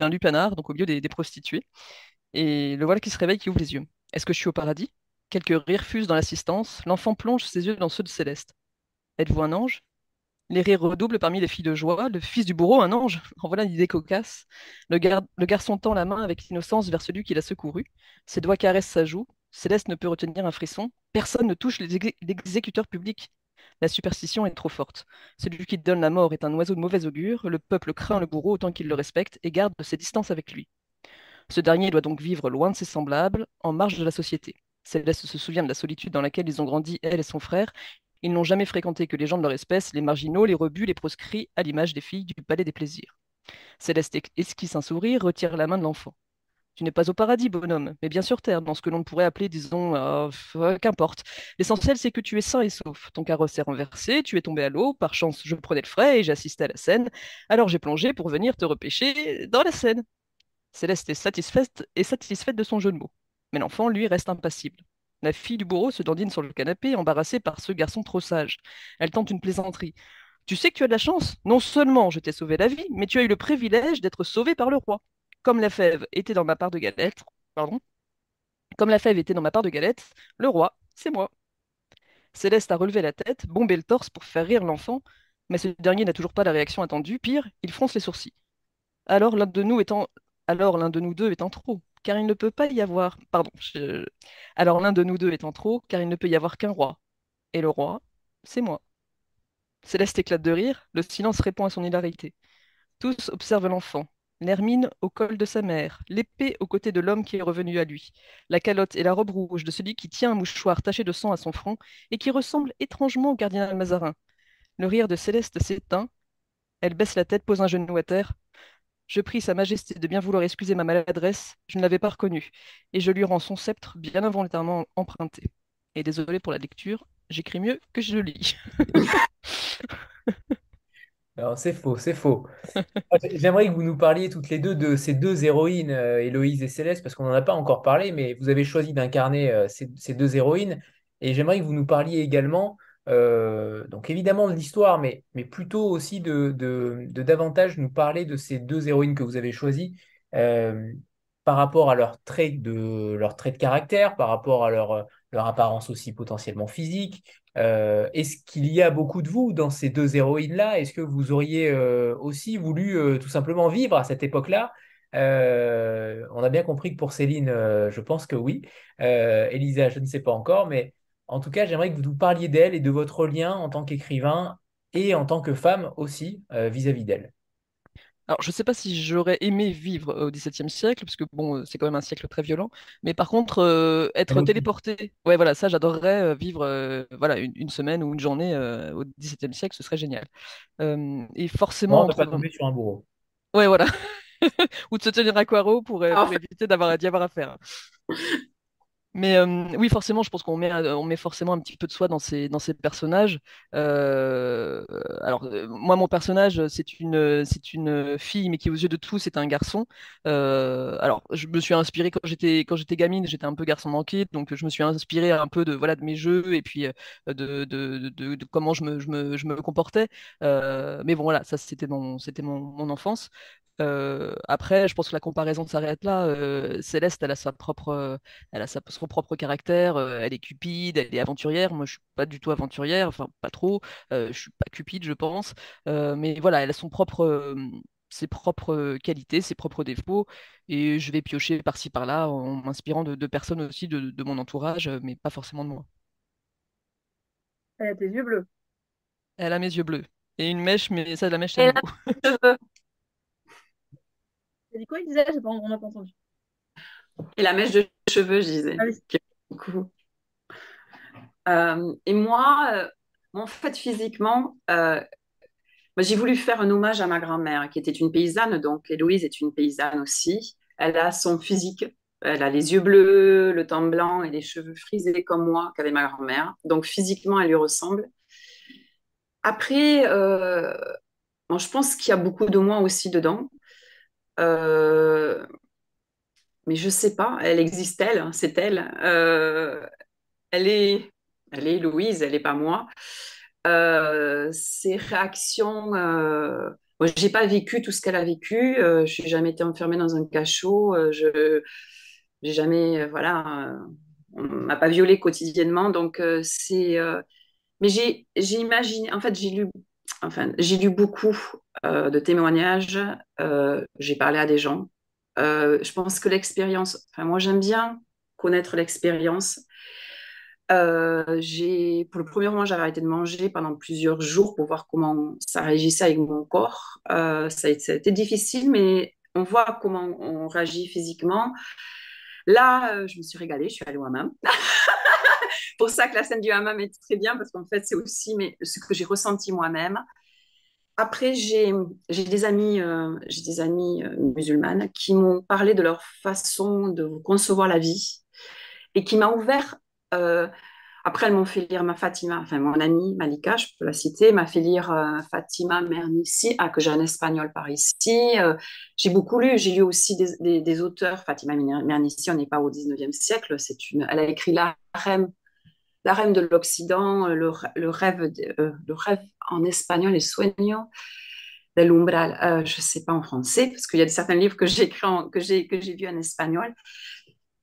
d'un lupanar, donc au milieu des, des prostituées, et le voilà qui se réveille, qui ouvre les yeux. Est-ce que je suis au paradis? Quelques rires fusent dans l'assistance, l'enfant plonge ses yeux dans ceux de Céleste. Êtes-vous un ange? Les rires redoublent parmi les filles de joie. Le fils du bourreau, un ange? En voilà une idée cocasse. Le, garçon tend la main avec innocence vers celui qui l'a secouru. Ses doigts caressent sa joue. Céleste ne peut retenir un frisson. Personne ne touche l'exécuteur public. La superstition est trop forte. Celui qui donne la mort est un oiseau de mauvais augure. Le peuple craint le bourreau autant qu'il le respecte et garde ses distances avec lui. Ce dernier doit donc vivre loin de ses semblables, en marge de la société. Céleste se souvient de la solitude dans laquelle ils ont grandi, elle et son frère, ils n'ont jamais fréquenté que les gens de leur espèce, les marginaux, les rebus, les proscrits, à l'image des filles du palais des plaisirs. Céleste esquisse un sourire, retire la main de l'enfant. Tu n'es pas au paradis, bonhomme, mais bien sur terre, dans ce que l'on pourrait appeler, disons, euh, euh, qu'importe. L'essentiel, c'est que tu es sain et sauf. Ton carrosse est renversé, tu es tombé à l'eau, par chance, je prenais le frais et j'assistais à la scène. Alors j'ai plongé pour venir te repêcher dans la Seine. Céleste est satisfaite, est satisfaite de son jeu de mots. Mais l'enfant, lui, reste impassible. La fille du bourreau se dandine sur le canapé, embarrassée par ce garçon trop sage. Elle tente une plaisanterie. Tu sais que tu as de la chance? Non seulement je t'ai sauvé la vie, mais tu as eu le privilège d'être sauvé par le roi. Comme la fève était dans ma part de galette, pardon. Comme la fève était dans ma part de galette, le roi, c'est moi. Céleste a relevé la tête, bombé le torse pour faire rire l'enfant, mais ce dernier n'a toujours pas la réaction attendue. Pire, il fronce les sourcils. Alors l'un de nous étant, alors l'un de nous deux étant trop, car il ne peut pas y avoir, pardon, alors l'un de nous deux étant trop, car il ne peut y avoir qu'un roi, et le roi, c'est moi. Céleste éclate de rire, le silence répond à son hilarité. Tous observent l'enfant, l'hermine au col de sa mère, l'épée aux côtés de l'homme qui est revenu à lui, la calotte et la robe rouge de celui qui tient un mouchoir taché de sang à son front et qui ressemble étrangement au cardinal Mazarin. Le rire de Céleste s'éteint, elle baisse la tête, pose un genou à terre. Je prie Sa Majesté de bien vouloir excuser ma maladresse, je ne l'avais pas reconnu, et je lui rends son sceptre bien involontairement emprunté. Et désolé pour la lecture, j'écris mieux que je le lis. Alors, c'est faux, c'est faux. J'aimerais que vous nous parliez toutes les deux de ces deux héroïnes, euh, Héloïse et Céleste, parce qu'on n'en a pas encore parlé, mais vous avez choisi d'incarner euh, ces, ces deux héroïnes. Et j'aimerais que vous nous parliez également, euh, donc évidemment de l'histoire, mais, mais plutôt aussi de, davantage nous parler de ces deux héroïnes que vous avez choisies euh, par rapport à leurs traits de, leurs traits de caractère, par rapport à leur, leur apparence aussi potentiellement physique. Euh, Est-ce qu'il y a beaucoup de vous dans ces deux héroïnes-là? Est-ce que vous auriez aussi voulu tout simplement vivre à cette époque-là? On a bien compris que pour Céline, je pense que oui. Elisa, je ne sais pas encore, mais en tout cas, j'aimerais que vous nous parliez d'elle et de votre lien en tant qu'écrivain et en tant que femme aussi euh, vis-à-vis d'elle. Alors, je ne sais pas si j'aurais aimé vivre au XVIIe siècle, parce que bon, euh, c'est quand même un siècle très violent. Mais par contre, euh, être aussi. téléporté, ouais, voilà, ça, j'adorerais vivre, euh, voilà, une, une semaine ou une journée euh, au XVIIe siècle, ce serait génial. Euh, et forcément Non, ne pas tomber sur un bourreau. ouais, voilà, ou de se tenir à Poirot pour, fait, éviter d'avoir d'y avoir affaire. Mais euh, oui, forcément, je pense qu'on met, on met forcément un petit peu de soi dans ces, dans ces personnages. Euh, alors, euh, moi, mon personnage, c'est une, c'est une fille, mais qui, aux yeux de tous, c'est un garçon. Alors, je me suis inspiré quand j'étais, quand j'étais gamine, j'étais un peu garçon manqué, donc je me suis inspiré un peu de, voilà, de mes jeux et puis de, de, de, comment je me, je me, je me comportais. Mais bon, voilà, ça, c'était mon, c'était mon enfance. Euh, après, je pense que la comparaison s'arrête là. Euh, Céleste, elle a sa propre, euh, elle a sa, son propre caractère. euh, elle est cupide, elle est aventurière. Moi, je suis pas du tout aventurière, enfin pas trop. Je suis pas cupide, je pense. Mais voilà, elle a son propre, ses propres qualités, ses propres défauts. Et je vais piocher par-ci par-là en m'inspirant de, de personnes aussi de, de mon entourage, mais pas forcément de moi. Elle a tes yeux bleus. Elle a mes yeux bleus et une mèche, mais ça, la mèche, c'est elle nouveau. a des cheveux. T'as dit quoi, pas, on n'a pas entendu. Et la mèche de cheveux, je disais. Ah oui. Euh, et moi, euh, en fait, physiquement, euh, moi, j'ai voulu faire un hommage à ma grand-mère, qui était une paysanne. Donc, Héloïse est une paysanne aussi. Elle a son physique. Elle a les yeux bleus, le teint blanc et les cheveux frisés comme moi, qu'avait ma grand-mère. Donc, physiquement, elle lui ressemble. Après, euh, bon, je pense qu'il y a beaucoup de moi aussi dedans. Euh, mais je sais pas, elle existe elle, hein, c'est elle. Euh, elle est, elle est Louise, elle n'est pas moi. Euh, ses réactions, euh, moi j'ai pas vécu tout ce qu'elle a vécu. Euh, je n'ai jamais été enfermée dans un cachot. Je j'ai jamais, voilà, on m'a pas violée quotidiennement. Donc c'est, mais j'ai imaginé, en fait j'ai lu, enfin j'ai lu beaucoup euh, de témoignages. Euh, j'ai parlé à des gens. Euh, je pense que l'expérience, enfin moi j'aime bien connaître l'expérience. J'ai, pour le premier moment, j'avais arrêté de manger pendant plusieurs jours pour voir comment ça réagissait avec mon corps. Ça, a été, difficile, mais on voit comment on réagit physiquement. Là, je me suis régalée, je suis allée hammam. pour ça que la scène du hammam est très bien, parce qu'en fait, c'est aussi ce que j'ai ressenti moi-même. après, j'ai des amis, euh, j'ai des amis euh, musulmanes qui m'ont parlé de leur façon de concevoir la vie et qui m'a ouvert. Euh, après, elles m'ont fait lire ma Fatima, enfin mon amie Malika, je peux la citer, m'a fait lire Fatima Mernissi, ah, que j'ai un espagnol par ici. j'ai beaucoup lu, j'ai lu aussi des, auteurs. Fatima Mernissi, on n'est pas au 19e siècle, c'est une, elle a écrit l'Arem la reine de l'Occident, le, rêve, euh, le rêve en espagnol est soignant de l'umbral, euh, je ne sais pas en français, parce qu'il y a certains livres que j'ai que j'ai vus en espagnol.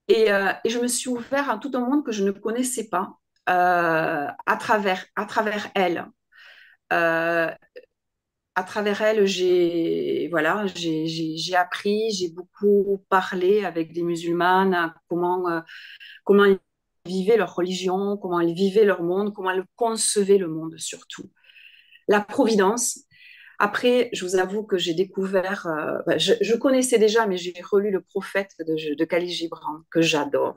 Et, euh, je me suis ouvert à tout un monde que je ne connaissais pas à travers à travers elle. à travers elle, j'ai voilà, appris, j'ai beaucoup parlé avec des musulmanes, comment comment vivaient leur religion, comment elles vivaient leur monde, comment elles concevaient le monde surtout. La providence. Après, je vous avoue que j'ai découvert, euh, bah, je, connaissais déjà, mais j'ai relu le prophète de, de Khalil Gibran, que j'adore.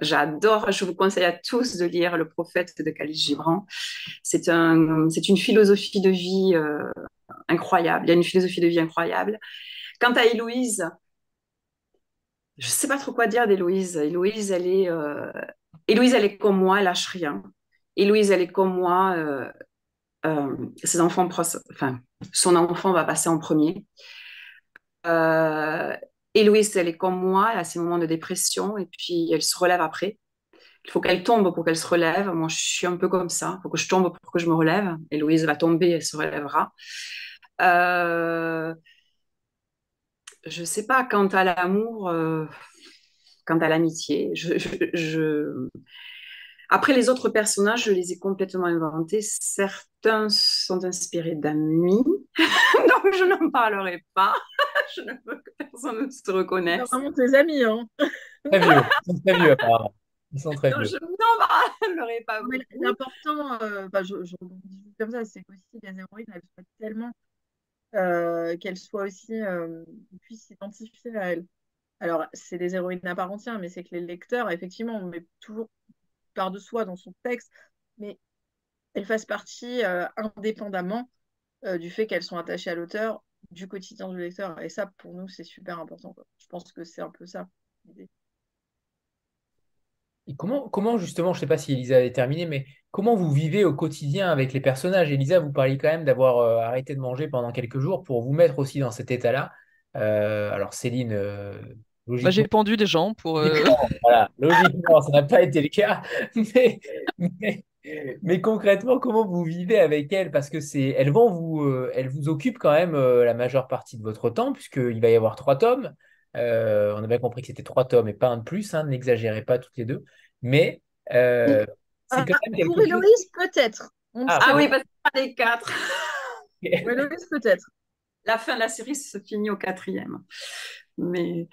J'adore, je vous conseille à tous de lire le prophète de Khalil Gibran. C'est un, une philosophie de vie euh, incroyable. Il y a une philosophie de vie incroyable. Quant à Héloïse, je ne sais pas trop quoi dire d'Héloïse. Héloïse, elle est, euh, Héloïse, elle est comme moi, elle lâche rien. Héloïse, elle est comme moi, euh, euh, ses enfants, enfin, son enfant va passer en premier. Euh, Héloïse, elle est comme moi, elle a ses moments de dépression et puis elle se relève après. Il faut qu'elle tombe pour qu'elle se relève. Moi, je suis un peu comme ça. Il faut que je tombe pour que je me relève. Héloïse va tomber, elle se relèvera. je ne sais pas, quant à l'amour, quant à l'amitié. Je, Après, les autres personnages, je les ai complètement inventés. Certains sont inspirés d'amis, donc je n'en parlerai pas. je ne veux que personne ne se reconnaisse. C'est vraiment tes amis, hein Très vieux, ils sont très vieux apparemment. Ils sont très vieux. Je n'en parlerai pas. L'important, euh, bah, je, je, comme ça, c'est qu'aussi les héroïnes, elles soient tellement euh, qu'elles soient aussi, euh, puissent s'identifier à elles. Alors, c'est des héroïnes à part entière, mais c'est que les lecteurs, effectivement, on met toujours par de soi dans son texte, mais elles fassent partie euh, indépendamment euh, du fait qu'elles sont attachées à l'auteur, du quotidien du lecteur. Et ça, pour nous, c'est super important. Je pense que c'est un peu ça Et comment, comment justement, je ne sais pas si Elisa avait terminé, mais comment vous vivez au quotidien avec les personnages? Elisa, vous parliez quand même d'avoir euh, arrêté de manger pendant quelques jours pour vous mettre aussi dans cet état-là. alors Céline, bah, j'ai pendu des gens pour. Euh, voilà, logiquement, ça n'a pas été le cas. Mais, concrètement, comment vous vivez avec elles Parce que c'est, elles vont vous, euh, elles vous occupent quand même euh, la majeure partie de votre temps, puisqu'il va y avoir trois tomes. on a bien compris que c'était trois tomes et pas un de plus. Hein, N'exagérez pas toutes les deux. Mais c'est quand même Pour Héloïse, peut-être. Ah, ah, oui, parce que pas les quatre. pour Héloïse, peut-être. La fin de la série se finit au quatrième. Mais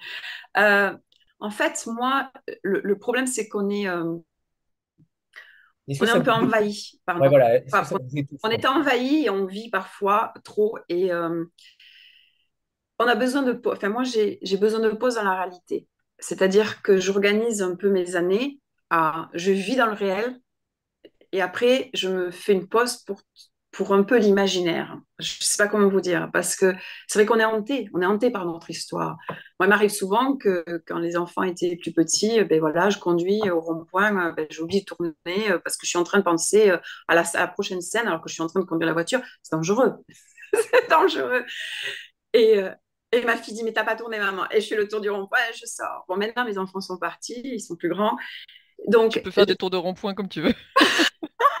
euh, en fait, moi, le, problème, c'est qu'on est, euh, on est un peu envahi. on est envahi et on vit parfois trop. Et euh, on a besoin de. Enfin, moi, j'ai besoin de pause dans la réalité. C'est-à-dire que j'organise un peu mes années. À, je vis dans le réel. Et après, je me fais une pause pour pour un peu l'imaginaire. Je ne sais pas comment vous dire, parce que c'est vrai qu'on est hanté, on est hanté par notre histoire. Moi, il m'arrive souvent que quand les enfants étaient plus petits, ben voilà, je conduis au rond-point, ben, j'oublie de tourner euh, parce que je suis en train de penser euh, à la, à la, prochaine scène alors que je suis en train de conduire la voiture. C'est dangereux. c'est dangereux. Et, euh, et ma fille dit, mais t'as pas tourné, maman. Et je fais le tour du rond-point et je sors. Bon, maintenant, mes enfants sont partis, ils sont plus grands. Donc, tu peux faire des tours de rond-point comme tu veux.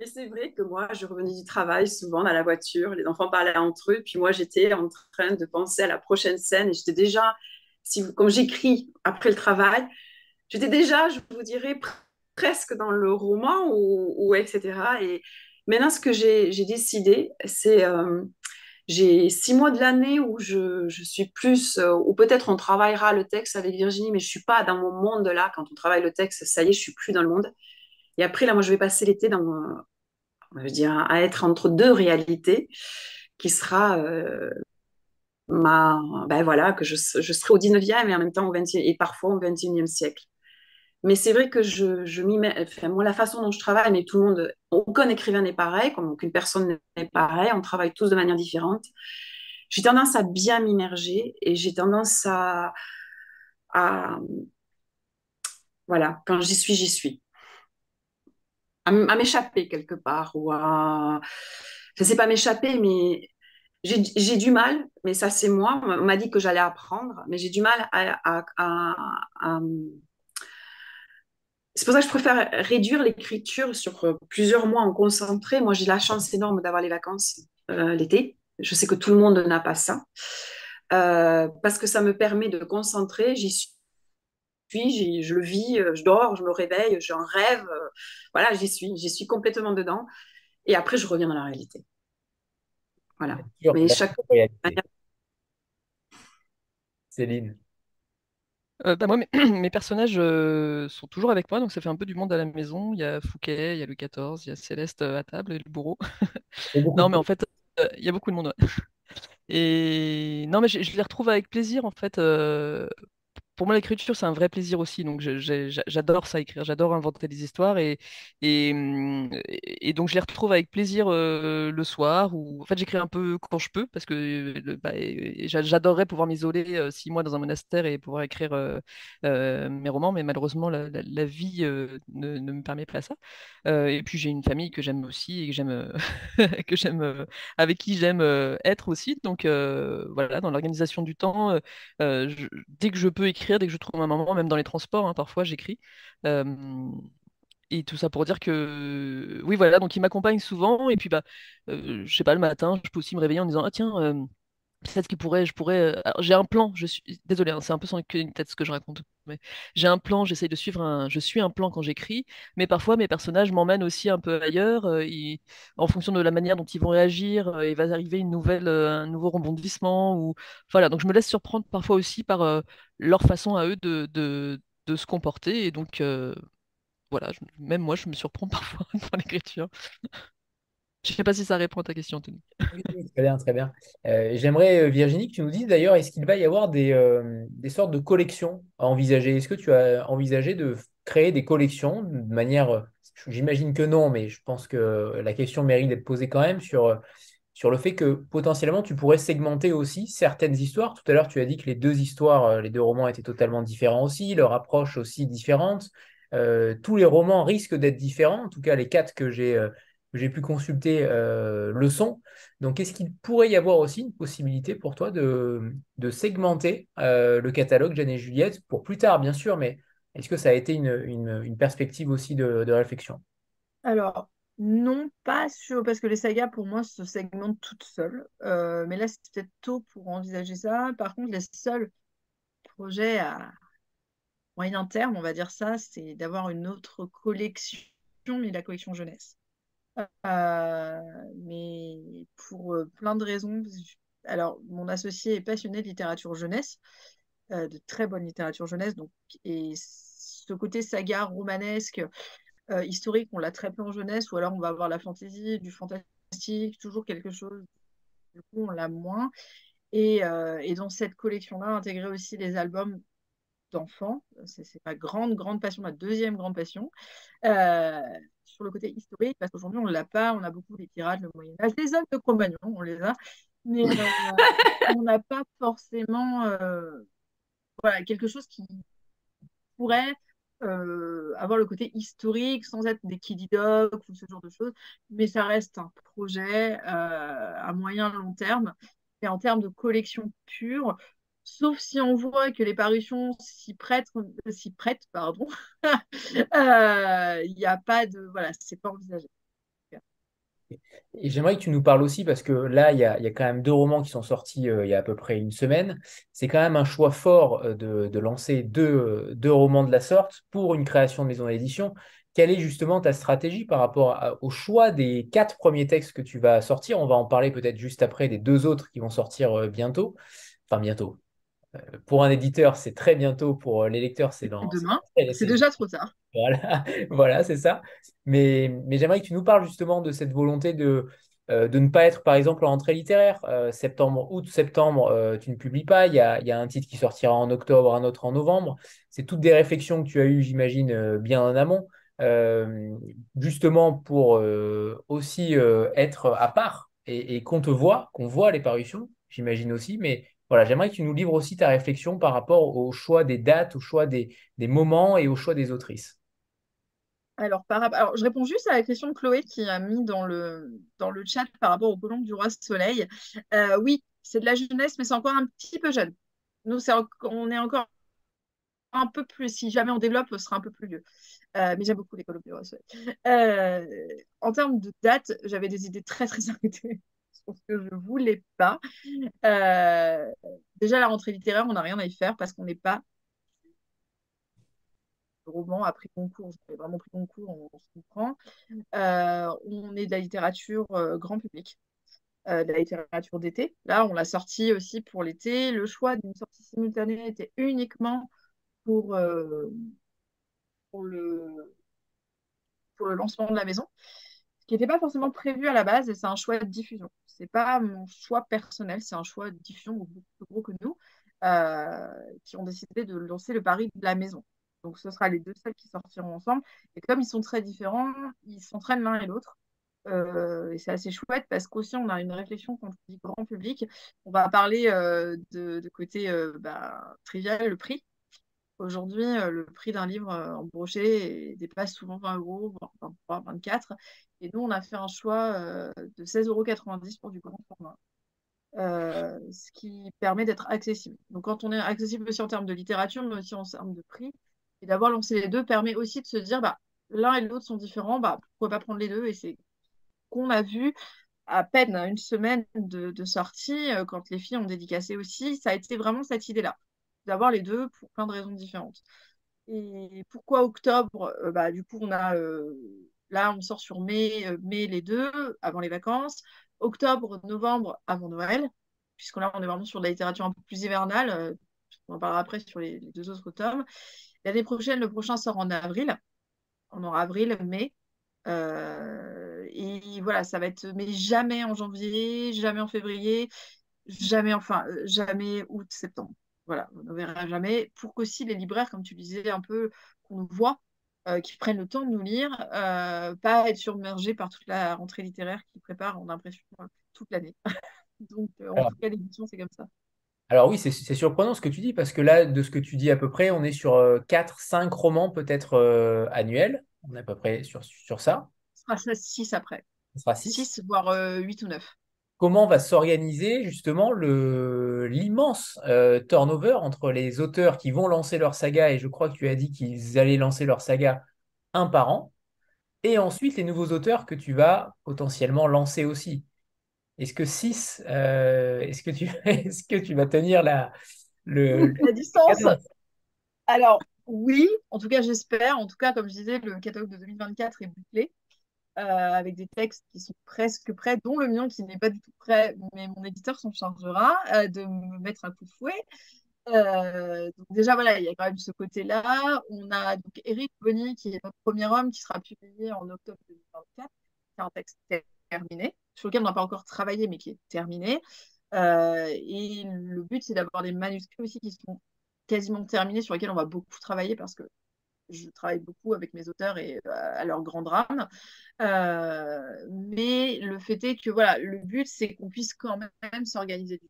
Mais c'est vrai que moi, je revenais du travail souvent dans la voiture, les enfants parlaient entre eux, puis moi, j'étais en train de penser à la prochaine scène et j'étais déjà, comme j'écris après le travail, j'étais déjà, je vous dirais, presque dans le roman ou, etc. Et maintenant, ce que j'ai décidé, c'est euh, j'ai six mois de l'année où je, suis plus, euh, ou peut-être on travaillera le texte avec Virginie, mais je suis pas dans mon monde là. Quand on travaille le texte, ça y est, je suis plus dans le monde. Et après, là, moi, je vais passer l'été dans, à être entre deux réalités, qui sera euh, ma, ben voilà, que je, serai au 19e et en même temps au 20 et parfois au 21e siècle. Mais c'est vrai que je, mets, moi, la façon dont je travaille, mais tout le monde, aucun écrivain n'est pareil, comme aucune personne n'est pareil, on travaille tous de manière différente. J'ai tendance à bien m'immerger et j'ai tendance à, voilà, quand j'y suis, j'y suis. À, m'échapper quelque part ou à, je sais pas m'échapper, mais j'ai du mal, mais ça c'est moi, on m'a dit que j'allais apprendre, mais j'ai du mal à, c'est pour ça que je préfère réduire l'écriture sur euh, plusieurs mois en concentré. Moi, j'ai la chance énorme d'avoir les vacances euh, l'été. Je sais que tout le monde n'a pas ça. Euh, parce que ça me permet de concentrer. J'y suis, je le vis, je dors, je me réveille, j'en rêve. voilà, j'y suis. J'y suis complètement dedans. Et après, je reviens dans la réalité. Voilà. Mais chaque Céline. Euh, bah, moi, mes, personnages euh, sont toujours avec moi, donc ça fait un peu du monde à la maison. Il y a Fouquet, il y a Louis XIV, il y a Céleste euh, à table et le bourreau. non, mais en fait, il y a beaucoup de monde. Et non, mais je, je, les retrouve avec plaisir, en fait pour moi, l'écriture, c'est un vrai plaisir aussi. Donc, j'adore ça, écrire. J'adore inventer des histoires. Et, et, donc, je les retrouve avec plaisir euh, le soir. En fait, j'écris un peu quand je peux parce que bah, j'adorerais pouvoir m'isoler euh, six mois dans un monastère et pouvoir écrire euh, mes romans. Mais malheureusement, la, vie ne, ne, me permet pas ça. et puis, j'ai une famille que j'aime aussi et que j'aime, que j'aime, avec qui j'aime être aussi. Donc, voilà, dans l'organisation du temps, dès que je peux écrire dès que je trouve un moment, même dans les transports, hein, parfois j'écris. Et tout ça pour dire que oui voilà donc il m'accompagne souvent et puis bah euh, je sais pas le matin je peux aussi me réveiller en disant ah tiens peut-être qu'il pourrait, je pourrais. Euh, j'ai un plan. Je suis désolé, hein, c'est un peu sans une tête ce que je raconte. Mais j'ai un plan. J'essaye de suivre un. Je suis un plan quand j'écris, mais parfois mes personnages m'emmènent aussi un peu ailleurs. Euh, en fonction de la manière dont ils vont réagir, euh, il va arriver une nouvelle, un nouveau rebondissement ou voilà. Donc je me laisse surprendre parfois aussi par leur façon à eux de, se comporter et donc voilà. même moi, je me surprends parfois dans l'écriture. Je ne sais pas si ça répond à ta question, Anthony. très bien, très bien. Euh, j'aimerais, euh, Virginie, que tu nous dises d'ailleurs, est-ce qu'il va y avoir des, euh, sortes de collections à envisager? Est-ce que tu as envisagé de créer des collections de manière, j'imagine que non, mais je pense que la question mérite d'être posée quand même sur, sur le fait que potentiellement tu pourrais segmenter aussi certaines histoires. Tout à l'heure, tu as dit que les deux histoires, les deux romans étaient totalement différents aussi, leur approche aussi différente. tous les romans risquent d'être différents, en tout cas les quatre que j'ai j'ai pu consulter euh, le son. Donc, est-ce qu'il pourrait y avoir aussi une possibilité pour toi de, segmenter euh, le catalogue Jeanne et Juliette pour plus tard, bien sûr, mais est-ce que ça a été une, perspective aussi de, réflexion? Alors, non, pas sûr, parce que les sagas, pour moi, se segmentent toutes seules. Euh, mais là, c'est peut-être tôt pour envisager ça. Par contre, les seuls projets à moyen terme, on va dire ça, c'est d'avoir une autre collection, mais la collection jeunesse. Euh, mais pour euh, plein de raisons. Alors, mon associé est passionné de littérature jeunesse, euh, de très bonne littérature jeunesse. Donc, et ce côté saga romanesque, historique, on l'a très peu en jeunesse, ou alors on va avoir la fantaisie, du fantastique, toujours quelque chose. Du coup, on l'a moins. Et, dans cette collection-là, intégrer aussi les albums d'enfants. C'est ma grande, grande passion, ma deuxième grande passion. Sur le côté historique, parce qu'aujourd'hui, on ne l'a pas. On a beaucoup les pirates, le Moyen-Âge, les hommes de Cro-Magnon, on les a. Mais euh, on n'a pas forcément euh, voilà, quelque chose qui pourrait avoir le côté historique sans être des Kiddy Dogs ou ce genre de choses. Mais ça reste un projet à moyen long terme. Et en termes de collection pure, sauf si on voit que les parutions s'y prêtent, s'y prêtent pardon, euh, il n'y a pas de. Voilà, c'est pas envisagé. Et j'aimerais que tu nous parles aussi, parce que là, il y a, quand même deux romans qui sont sortis euh, il y a à peu près une semaine. C'est quand même un choix fort euh, de, lancer deux, romans de la sorte pour une création de maison d'édition. Quelle est justement ta stratégie par rapport au choix des quatre premiers textes que tu vas sortir? On va en parler peut-être juste après des deux autres qui vont sortir bientôt. Enfin, bientôt, pour un éditeur, c'est très bientôt. Pour euh, les lecteurs, c'est dans. Demain. C'est déjà trop tard. Voilà, voilà c'est ça. Mais, mais j'aimerais que tu nous parles justement de cette volonté de, de ne pas être, par exemple, en entrée littéraire. septembre, août, septembre, tu ne publies pas. Il y a, il y a un titre qui sortira en octobre, un autre en novembre. C'est toutes des réflexions que tu as eues, j'imagine, bien en amont. justement pour aussi être à part et, et qu'on te voit, qu'on voit les parutions, j'imagine aussi, mais voilà, j'aimerais que tu nous livres aussi ta réflexion par rapport au choix des dates, au choix des, moments et au choix des autrices. Alors, par, alors, je réponds juste à la question de Chloé qui a mis dans le, dans le chat par rapport au colombe du roi soleil. Euh, oui, c'est de la jeunesse, mais c'est encore un petit peu jeune. Nous, on est encore un peu plus, si jamais on développe, ce sera un peu plus vieux. Euh, mais j'aime beaucoup les colombes du roi soleil. Euh, en termes de date, j'avais des idées très, très arrêtées ce que je voulais pas. Euh, déjà, la rentrée littéraire, on n'a rien à y faire parce qu'on n'est pas. Le roman a pris concours, j'ai vraiment pris concours, on, se comprend. Euh, on est de la littérature euh, grand public, de la littérature d'été. Là, on l'a sorti aussi pour l'été. Le choix d'une sortie simultanée était uniquement pour, pour, le, pour le lancement de la maison qui n'était pas forcément prévu à la base et c'est un choix de diffusion. C'est pas mon choix personnel, c'est un choix de diffusion beaucoup plus gros que nous euh, qui ont décidé de lancer le pari de la maison. Donc ce sera les deux seuls qui sortiront ensemble. Et comme ils sont très différents, ils s'entraînent l'un et l'autre. Euh, et c'est assez chouette parce qu'aussi on a une réflexion quand on dit grand public. On va parler euh, de, côté bah, trivial, le prix. Aujourd'hui, le prix d'un livre en brochet dépasse souvent 20 euros, voire 23, 24. Et nous, on a fait un choix euh, de 16,90 euros pour du grand format. ce qui permet d'être accessible. Donc, quand on est accessible aussi en termes de littérature, mais aussi en termes de prix, et d'avoir lancé les deux permet aussi de se dire, bah, l'un et l'autre sont différents, bah, pourquoi pas prendre les deux? Et c'est qu'on a vu à peine une semaine de, sortie, quand les filles ont dédicacé aussi, ça a été vraiment cette idée-là d'avoir les deux pour plein de raisons différentes. Et pourquoi octobre? Euh, bah, Du coup, on a euh, là, on sort sur mai, euh, mai les deux, avant les vacances. Octobre, novembre, avant Noël, puisque là, on est vraiment sur de la littérature un peu plus hivernale. on en parlera après sur les, deux autres tomes. L'année prochaine, le prochain sort en avril. On aura avril, mai. et voilà, ça va être, mais jamais en janvier, jamais en février, jamais, enfin, jamais août, septembre. Voilà, on ne verra jamais. Pour qu'aussi les libraires, comme tu disais un peu, qu'on voit, euh, qui prennent le temps de nous lire, euh, pas être submergés par toute la rentrée littéraire qui prépare, on a l'impression, euh, toute l'année. Donc, en tout cas, l'édition, c'est comme ça. Alors oui, c'est surprenant ce que tu dis, parce que là, de ce que tu dis à peu près, on est sur 4-5 romans peut-être annuels. On est à peu près sur, sur ça. Ce sera 6 après. Ce sera 6 6, voire 8 ou 9 comment va s'organiser justement l'immense euh, turnover entre les auteurs qui vont lancer leur saga, et je crois que tu as dit qu'ils allaient lancer leur saga un par an, et ensuite les nouveaux auteurs que tu vas potentiellement lancer aussi. Est-ce que 6, euh, est-ce que, tu, est que tu vas tenir la, le, la distance Alors, oui, en tout cas, j'espère. En tout cas, comme je disais, le catalogue de 2024 est bouclé. Euh, avec des textes qui sont presque prêts, dont le mien qui n'est pas du tout prêt, mais mon éditeur s'en chargera euh, de me mettre un coup de fouet. Euh, donc déjà, voilà, il y a quand même ce côté-là. On a donc Eric Bonny, qui est notre premier homme, qui sera publié en octobre 2024. C'est un texte terminé, sur lequel on n'a pas encore travaillé, mais qui est terminé. et le but, c'est d'avoir des manuscrits aussi qui sont quasiment terminés, sur lesquels on va beaucoup travailler, parce que je travaille beaucoup avec mes auteurs et euh, à leur grand drame. Euh, mais le fait est que voilà, le but, c'est qu'on puisse quand même s'organiser du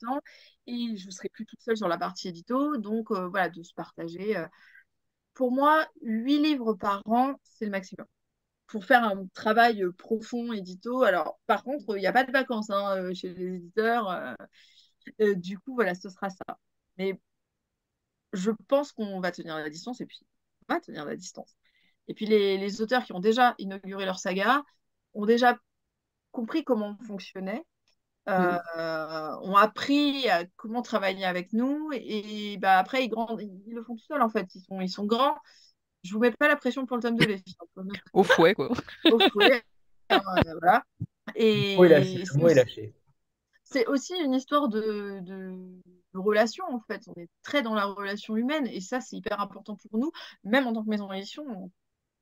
temps et je ne serai plus toute seule sur la partie édito. Donc euh, voilà, de se partager. Pour moi, huit livres par an, c'est le maximum. Pour faire un travail profond édito. Alors, par contre, il n'y a pas de vacances hein, chez les éditeurs. du coup, voilà, ce sera ça. Mais je pense qu'on va tenir la distance et puis pas tenir la distance. Et puis les, auteurs qui ont déjà inauguré leur saga ont déjà compris comment on fonctionnait, euh, mm. ont appris à comment travailler avec nous, et, bah, après ils, ils le font tout seuls en fait, ils sont, ils sont grands. Je vous mets pas la pression pour le tome de les Au fouet quoi. Au fouet. Euh, voilà. Et, c'est aussi une histoire de, relation en fait. On est très dans la relation humaine et ça c'est hyper important pour nous. Même en tant que maison d'édition, on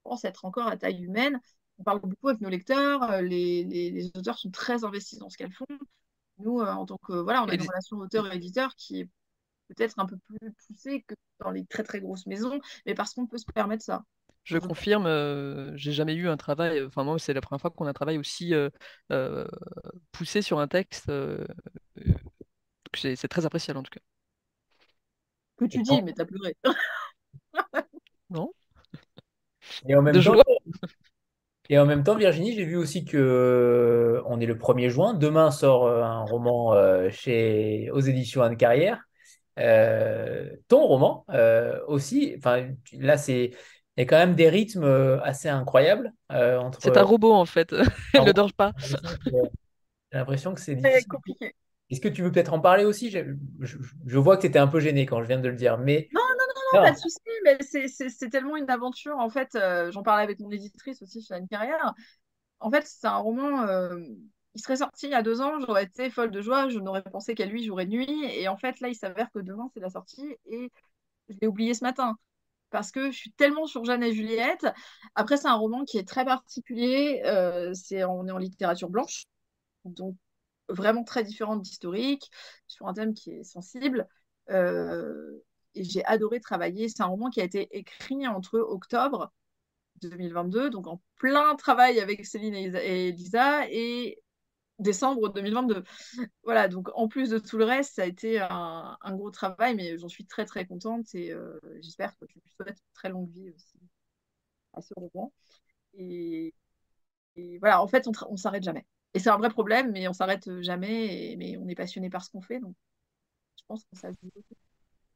pense être encore à taille humaine on parle beaucoup avec nos lecteurs, les, les, auteurs sont très investis dans ce qu'elles font. Nous, en tant que voilà, on a une relation auteur-éditeur qui est peut-être un peu plus poussée que dans les très très grosses maisons, mais parce qu'on peut se permettre ça. Je confirme, j'ai jamais eu un travail, enfin moi c'est la première fois qu'on a un travail aussi poussé sur un texte. c'est très appréciable en tout cas. Que tu dis, mais t'as pleuré. non Et en même temps, et en même temps, Virginie, j'ai vu aussi que on est le 1er juin. Demain sort un roman chez aux éditions Anne Carrière. ton roman aussi. Enfin, là, c'est il y a quand même des rythmes assez incroyables. C'est un robot en fait. Il ne dort pas. J'ai l'impression que c'est compliqué. Est-ce que tu veux peut-être en parler aussi? Je, vois que tu étais un peu gêné quand je viens de le dire. Mais... Non, non, non, pas de souci. Mais c'est tellement une aventure. En fait, euh, j'en parlais avec mon éditrice aussi sur une carrière. En fait, c'est un roman. Euh, il serait sorti il y a deux ans, j'aurais été folle de joie, je n'aurais pensé qu'à lui jour et nuit. Et en fait, là, il s'avère que demain, c'est la sortie et je l'ai oublié ce matin parce que je suis tellement sur Jeanne et Juliette. Après, c'est un roman qui est très particulier. Euh, c'est on est en littérature blanche, donc vraiment très différente d'historique, sur un thème qui est sensible. Euh, et j'ai adoré travailler. C'est un roman qui a été écrit entre octobre 2022, donc en plein travail avec Céline et Elisa, et décembre 2022. Voilà, donc en plus de tout le reste, ça a été un, gros travail, mais j'en suis très très contente et euh, j'espère que je lui souhaite une très longue vie aussi à ce roman. Et, voilà, en fait, on, ne s'arrête jamais. Et c'est un vrai problème, mais on s'arrête jamais, mais on est passionné par ce qu'on fait, donc je pense que ça se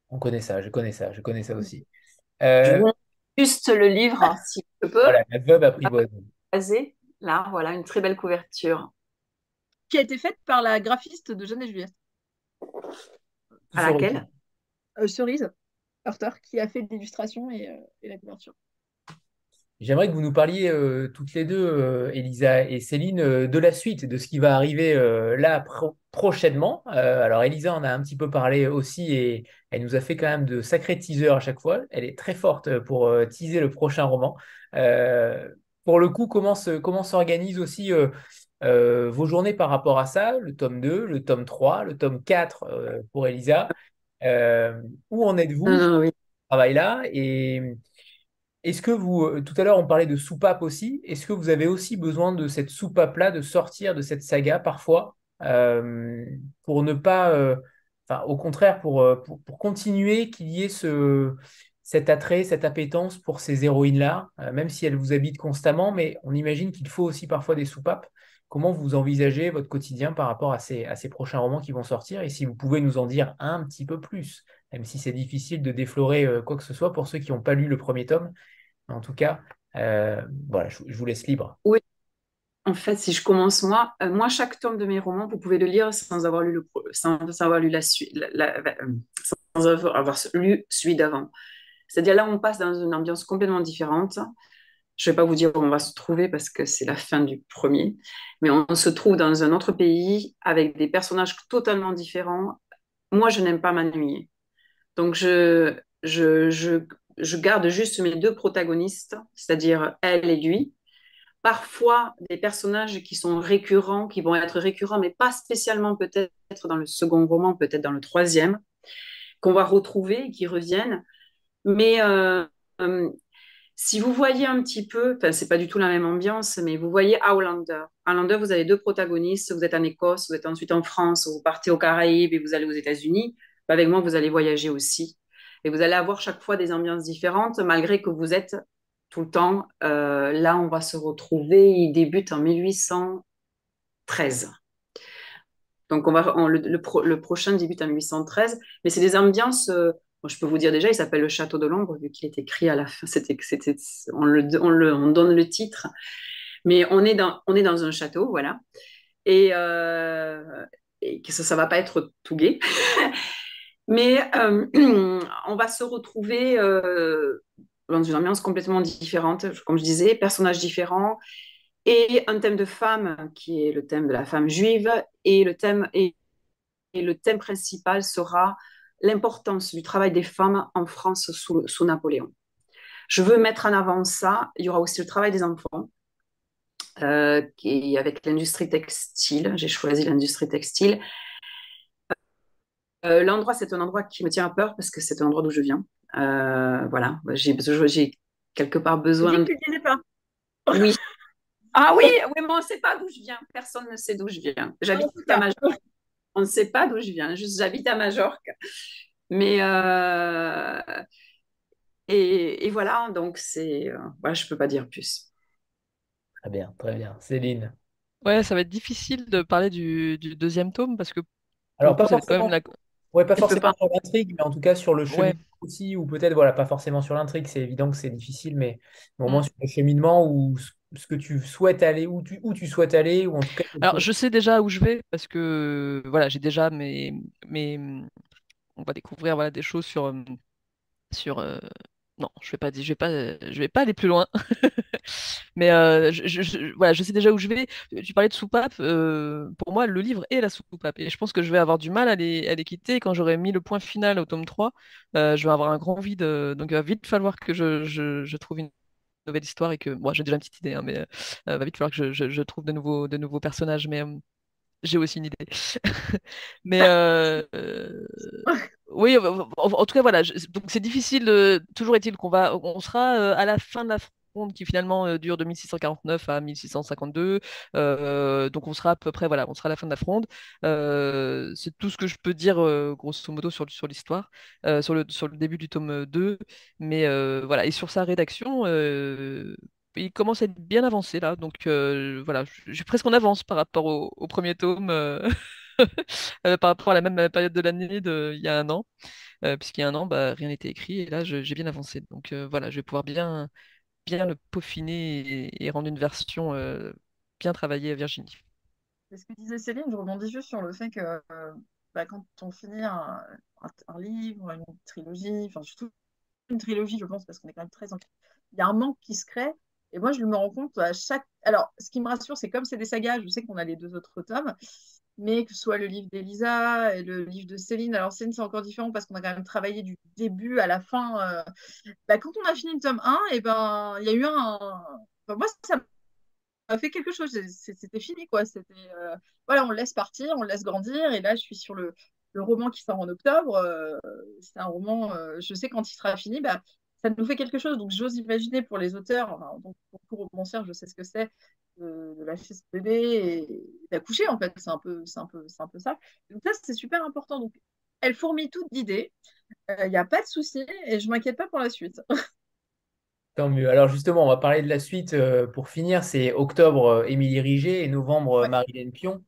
On connaît ça, je connais ça, je connais ça aussi. Euh... Juste le livre, si je peux. Voilà, la veuve apprivoisée. Là, voilà, une très belle couverture qui a été faite par la graphiste de Jeanne et Juliette. À laquelle? Euh, Cerise, Hurter, qui a fait l'illustration et, euh, et, la couverture. J'aimerais que vous nous parliez euh, toutes les deux, Elisa et Céline, de la suite, de ce qui va arriver là prochainement. alors Elisa en a un petit peu parlé aussi et elle nous a fait quand même de sacrés teasers à chaque fois. Elle est très forte pour teaser le prochain roman. pour le coup, comment s'organise aussi euh, vos journées par rapport à ça, le tome 2, le tome 3, le tome 4 euh, pour Elisa. Euh, où en êtes-vous oui. travail-là Et est-ce que vous, tout à l'heure on parlait de soupape aussi, est-ce que vous avez aussi besoin de cette soupape-là, de sortir de cette saga parfois, pour ne pas, enfin au contraire, pour, pour, pour continuer qu'il y ait ce, cet attrait, cette appétence pour ces héroïnes-là, même si elles vous habitent constamment, mais on imagine qu'il faut aussi parfois des soupapes. Comment vous envisagez votre quotidien par rapport à ces, prochains romans qui vont sortir Et si vous pouvez nous en dire un petit peu plus, même si c'est difficile de déflorer euh, quoi que ce soit pour ceux qui n'ont pas lu le premier tome. En tout cas, euh, voilà, je, vous laisse libre. Oui. En fait, si je commence moi, euh, moi chaque tome de mes romans, vous pouvez le lire sans avoir lu le sans avoir lu la suite, sans avoir lu celui d'avant. C'est-à-dire là, on passe dans une ambiance complètement différente. Je ne vais pas vous dire où on va se trouver parce que c'est la fin du premier, mais on se trouve dans un autre pays avec des personnages totalement différents. Moi, je n'aime pas m'ennuyer. Donc, je, je, je, je, garde juste mes deux protagonistes, c'est-à-dire elle et lui. Parfois, des personnages qui sont récurrents, qui vont être récurrents, mais pas spécialement peut-être dans le second roman, peut-être dans le troisième, qu'on va retrouver, qui reviennent. Mais euh, euh, si vous voyez un petit peu, c'est pas du tout la même ambiance, mais vous voyez Outlander. Outlander, vous avez deux protagonistes. Vous êtes en Écosse, vous êtes ensuite en France, vous partez aux Caraïbes et vous allez aux États-Unis. Bah, avec moi, vous allez voyager aussi. Et vous allez avoir chaque fois des ambiances différentes, malgré que vous êtes tout le temps. Euh, là, on va se retrouver. Il débute en 1813. Donc, on va, le, le, prochain débute en 1813. Mais c'est des ambiances. Euh, je peux vous dire déjà, il s'appelle Le Château de l'Ombre, vu qu'il est écrit à la fin. C'était, on, donne le titre. Mais on est dans, un château, voilà. Et, euh, ça ne va pas être tout gai. Mais euh, on va se retrouver euh, dans une ambiance complètement différente, comme je disais, personnages différents, et un thème de femme qui est le thème de la femme juive, et le thème principal sera l'importance du travail des femmes en France sous, Napoléon. Je veux mettre en avant ça. Il y aura aussi le travail des enfants. qui est avec l'industrie textile. J'ai choisi l'industrie textile. L'endroit, c'est un endroit qui me tient à peur parce que c'est un endroit d'où je viens. voilà, j'ai quelque part besoin. Tu disais pas. Oui. Ah oui, oui, mais on ne sait pas d'où je viens. Personne ne sait d'où je viens. J'habite à Majorque. On ne sait pas d'où je viens. Juste, j'habite à Majorque. Mais euh, et, voilà, donc c'est euh, voilà, je peux pas dire plus. Très bien, très bien. Céline. Ouais, ça va être difficile de parler du, deuxième tome parce que alors pas forcément. Ouais, pas forcément sur l'intrigue, mais en tout cas sur le cheminement aussi, ou peut-être voilà, pas forcément sur l'intrigue. C'est évident que c'est difficile, mais au moins mm. sur le cheminement ou ce que tu souhaites aller, où tu, où tu souhaites aller, ou en tout cas. Alors, je sais déjà où je vais parce que voilà, j'ai déjà mes, mes, on va découvrir voilà, des choses sur, euh, sur euh, non, je vais pas je vais pas, je vais pas aller plus loin. Mais euh, je, voilà, je sais déjà où je vais. Tu parlais de soupape. pour moi, le livre est la soupape. Et je pense que je vais avoir du mal à les, à les quitter. Quand j'aurai mis le point final au tome 3, je vais avoir un grand vide. donc, il va vite falloir que je, je trouve une nouvelle histoire et que moi j'ai déjà une petite idée, hein, mais il va vite falloir que je, je, trouve de nouveaux, de nouveaux personnages. Mais j'ai aussi une idée. Mais euh, oui, en, tout cas, voilà. donc c'est difficile. toujours est-il qu'on va, on sera euh, à la fin de la qui finalement euh, dure de 1649 à 1652. donc on sera à peu près, voilà, on sera à la fin de la fronde. c'est tout ce que je peux dire grosso modo sur, sur l'histoire, sur, le, sur le début du tome 2. Mais voilà, et sur sa rédaction, il commence à être bien avancé là, donc euh, voilà, suis presque en avance par rapport au, premier tome, euh, euh, par rapport à la même période de l'année il y a un an, puisqu'il y a un an, bah, rien n'était écrit, et là j'ai bien avancé. Donc voilà, je vais pouvoir bien, bien le peaufiner et, rendre une version bien travaillée à Virginie. C'est ce que disait Céline, je rebondis juste sur le fait que bah, quand on finit un, livre, une trilogie, enfin surtout une trilogie, je pense, parce qu'on est quand même très Il y a un manque qui se crée et moi, je me rends compte à chaque. Alors, ce qui me rassure, c'est comme c'est des sagas, je sais qu'on a les deux autres tomes, mais que ce soit le livre d'Elisa et le livre de Céline. Alors, Céline, c'est encore différent parce qu'on a quand même travaillé du début à la fin. Euh, bah, quand on a fini le tome 1, et ben, il y a eu un. moi, ça m'a fait quelque chose. C'était fini, quoi. C'était. Euh, voilà, on le laisse partir, on le laisse grandir. Et là, je suis sur le, le roman qui sort en octobre. Euh, c'est un roman, je sais quand il sera fini, bah, ça nous fait quelque chose. Donc, j'ose imaginer pour les auteurs, donc pour tout romancière, je sais ce que c'est de, lâcher ce bébé et d'accoucher, en fait. C'est un, peu, un, peu, un peu ça. Donc, ça, c'est super important. Donc, elle fourmille toutes d'idées. Il euh, n'y a pas de souci et je m'inquiète pas pour la suite. Tant mieux. Alors justement, on va parler de la suite euh, pour finir. C'est octobre, euh, Émilie Riget et novembre, Marilène Pion.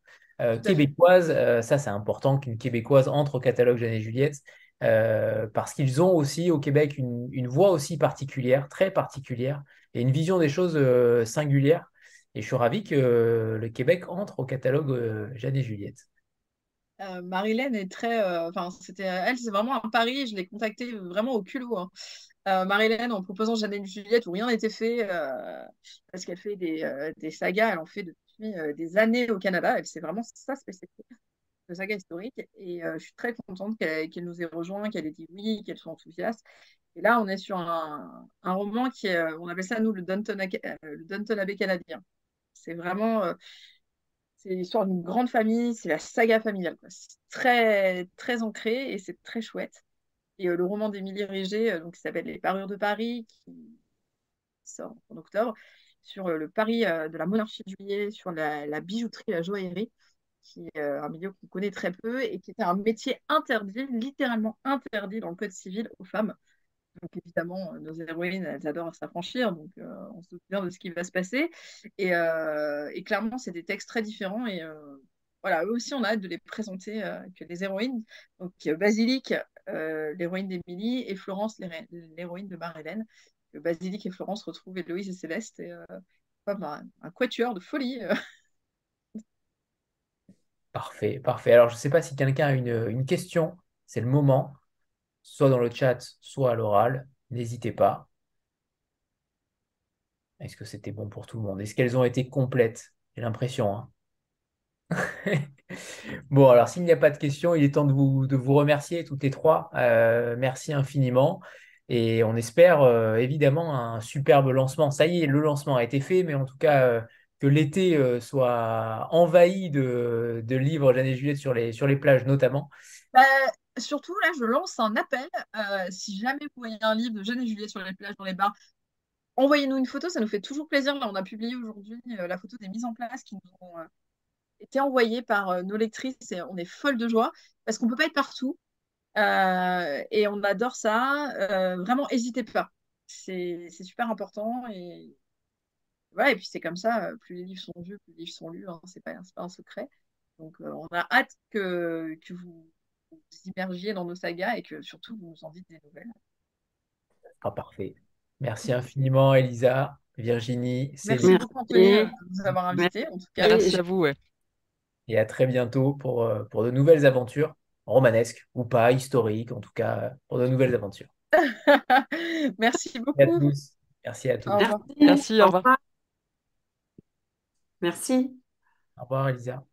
québécoise, ça c'est important qu'une québécoise entre au catalogue Jeanne et Juliette. Parce qu'ils ont aussi au Québec une, voix aussi particulière, très particulière, et une vision des choses singulière. Et je suis ravi que le Québec entre au catalogue euh, Jeanne et Juliette. Marilène est très. Enfin, c'était elle, c'est vraiment un pari. Je l'ai contactée vraiment au culot. Hein. Marilène, en proposant Jeanne et Juliette, où rien n'était fait, parce qu'elle fait des, des, sagas, elle en fait depuis des années au Canada. C'est vraiment sa spécialité de saga historique. Et euh, je suis très contente qu'elle nous ait rejoint, qu'elle ait dit oui, qu'elle soit enthousiaste. Et là, on est sur un, un roman qui est, euh, on appelle ça, nous, le Downton, euh, le Downton Abbey canadien. C'est vraiment, c'est l'histoire d'une grande famille, c'est la saga familiale. C'est très, très ancré et c'est très chouette. Et le roman d'Émilie Riger, donc, qui s'appelle Les Parures de Paris, qui sort en octobre, sur le Paris de la monarchie de juillet, sur la, bijouterie, la joaillerie qui est euh, un milieu qu'on connaît très peu et qui était un métier interdit, littéralement interdit dans le code civil aux femmes. Donc évidemment, euh, nos héroïnes, elles adorent s'affranchir, donc euh, on se bien de ce qui va se passer. Et, clairement, c'est des textes très différents et voilà, eux aussi, on a hâte de les présenter que les héroïnes. Donc Basilique, l'héroïne d'Émilie, et Florence, l'héroïne de Marie-Hélène. Basilique et Florence retrouvent Héloïse et Céleste, et, un, un, quatuor de folie. Parfait, parfait. Alors, je ne sais pas si quelqu'un a une, question. C'est le moment, soit dans le chat, soit à l'oral. N'hésitez pas. Est-ce que c'était bon pour tout le monde? Est-ce qu'elles ont été complètes? J'ai l'impression. Hein. bon, alors s'il n'y a pas de questions, il est temps de vous, remercier toutes les trois. Euh, merci infiniment. Et on espère euh, évidemment un superbe lancement. Ça y est, le lancement a été fait, mais en tout cas, euh, que l'été soit envahi de, de livres Jeanne et Juliette sur les, sur les plages notamment. Bah, surtout, là, je lance un appel. Euh, si jamais vous voyez un livre de Jeanne et Juliette sur les plages, dans les bars, envoyez-nous une photo, ça nous fait toujours plaisir. Là, on a publié aujourd'hui euh, la photo des mises en place qui nous ont été envoyées par nos lectrices on est folle de joie parce qu'on ne peut pas être partout. et on adore ça. vraiment, n'hésitez pas. C'est super important et et puis c'est comme ça, plus les livres sont vus, plus les livres sont lus, hein, c'est pas, pas un secret. Donc on a hâte que, que vous vous immergiez dans nos sagas et que surtout vous nous en dites des nouvelles. Ah, parfait. Merci infiniment, Elisa, Virginie, Merci beaucoup, Anthony, de nous avoir invités. En tout cas, merci à vous. Ouais. Et à très bientôt pour, pour de nouvelles aventures, romanesques ou pas, historiques, en tout cas, pour de nouvelles aventures. merci beaucoup. Merci à tous. Merci à tous. Merci, Merci au revoir. Merci. Au revoir, Elisa.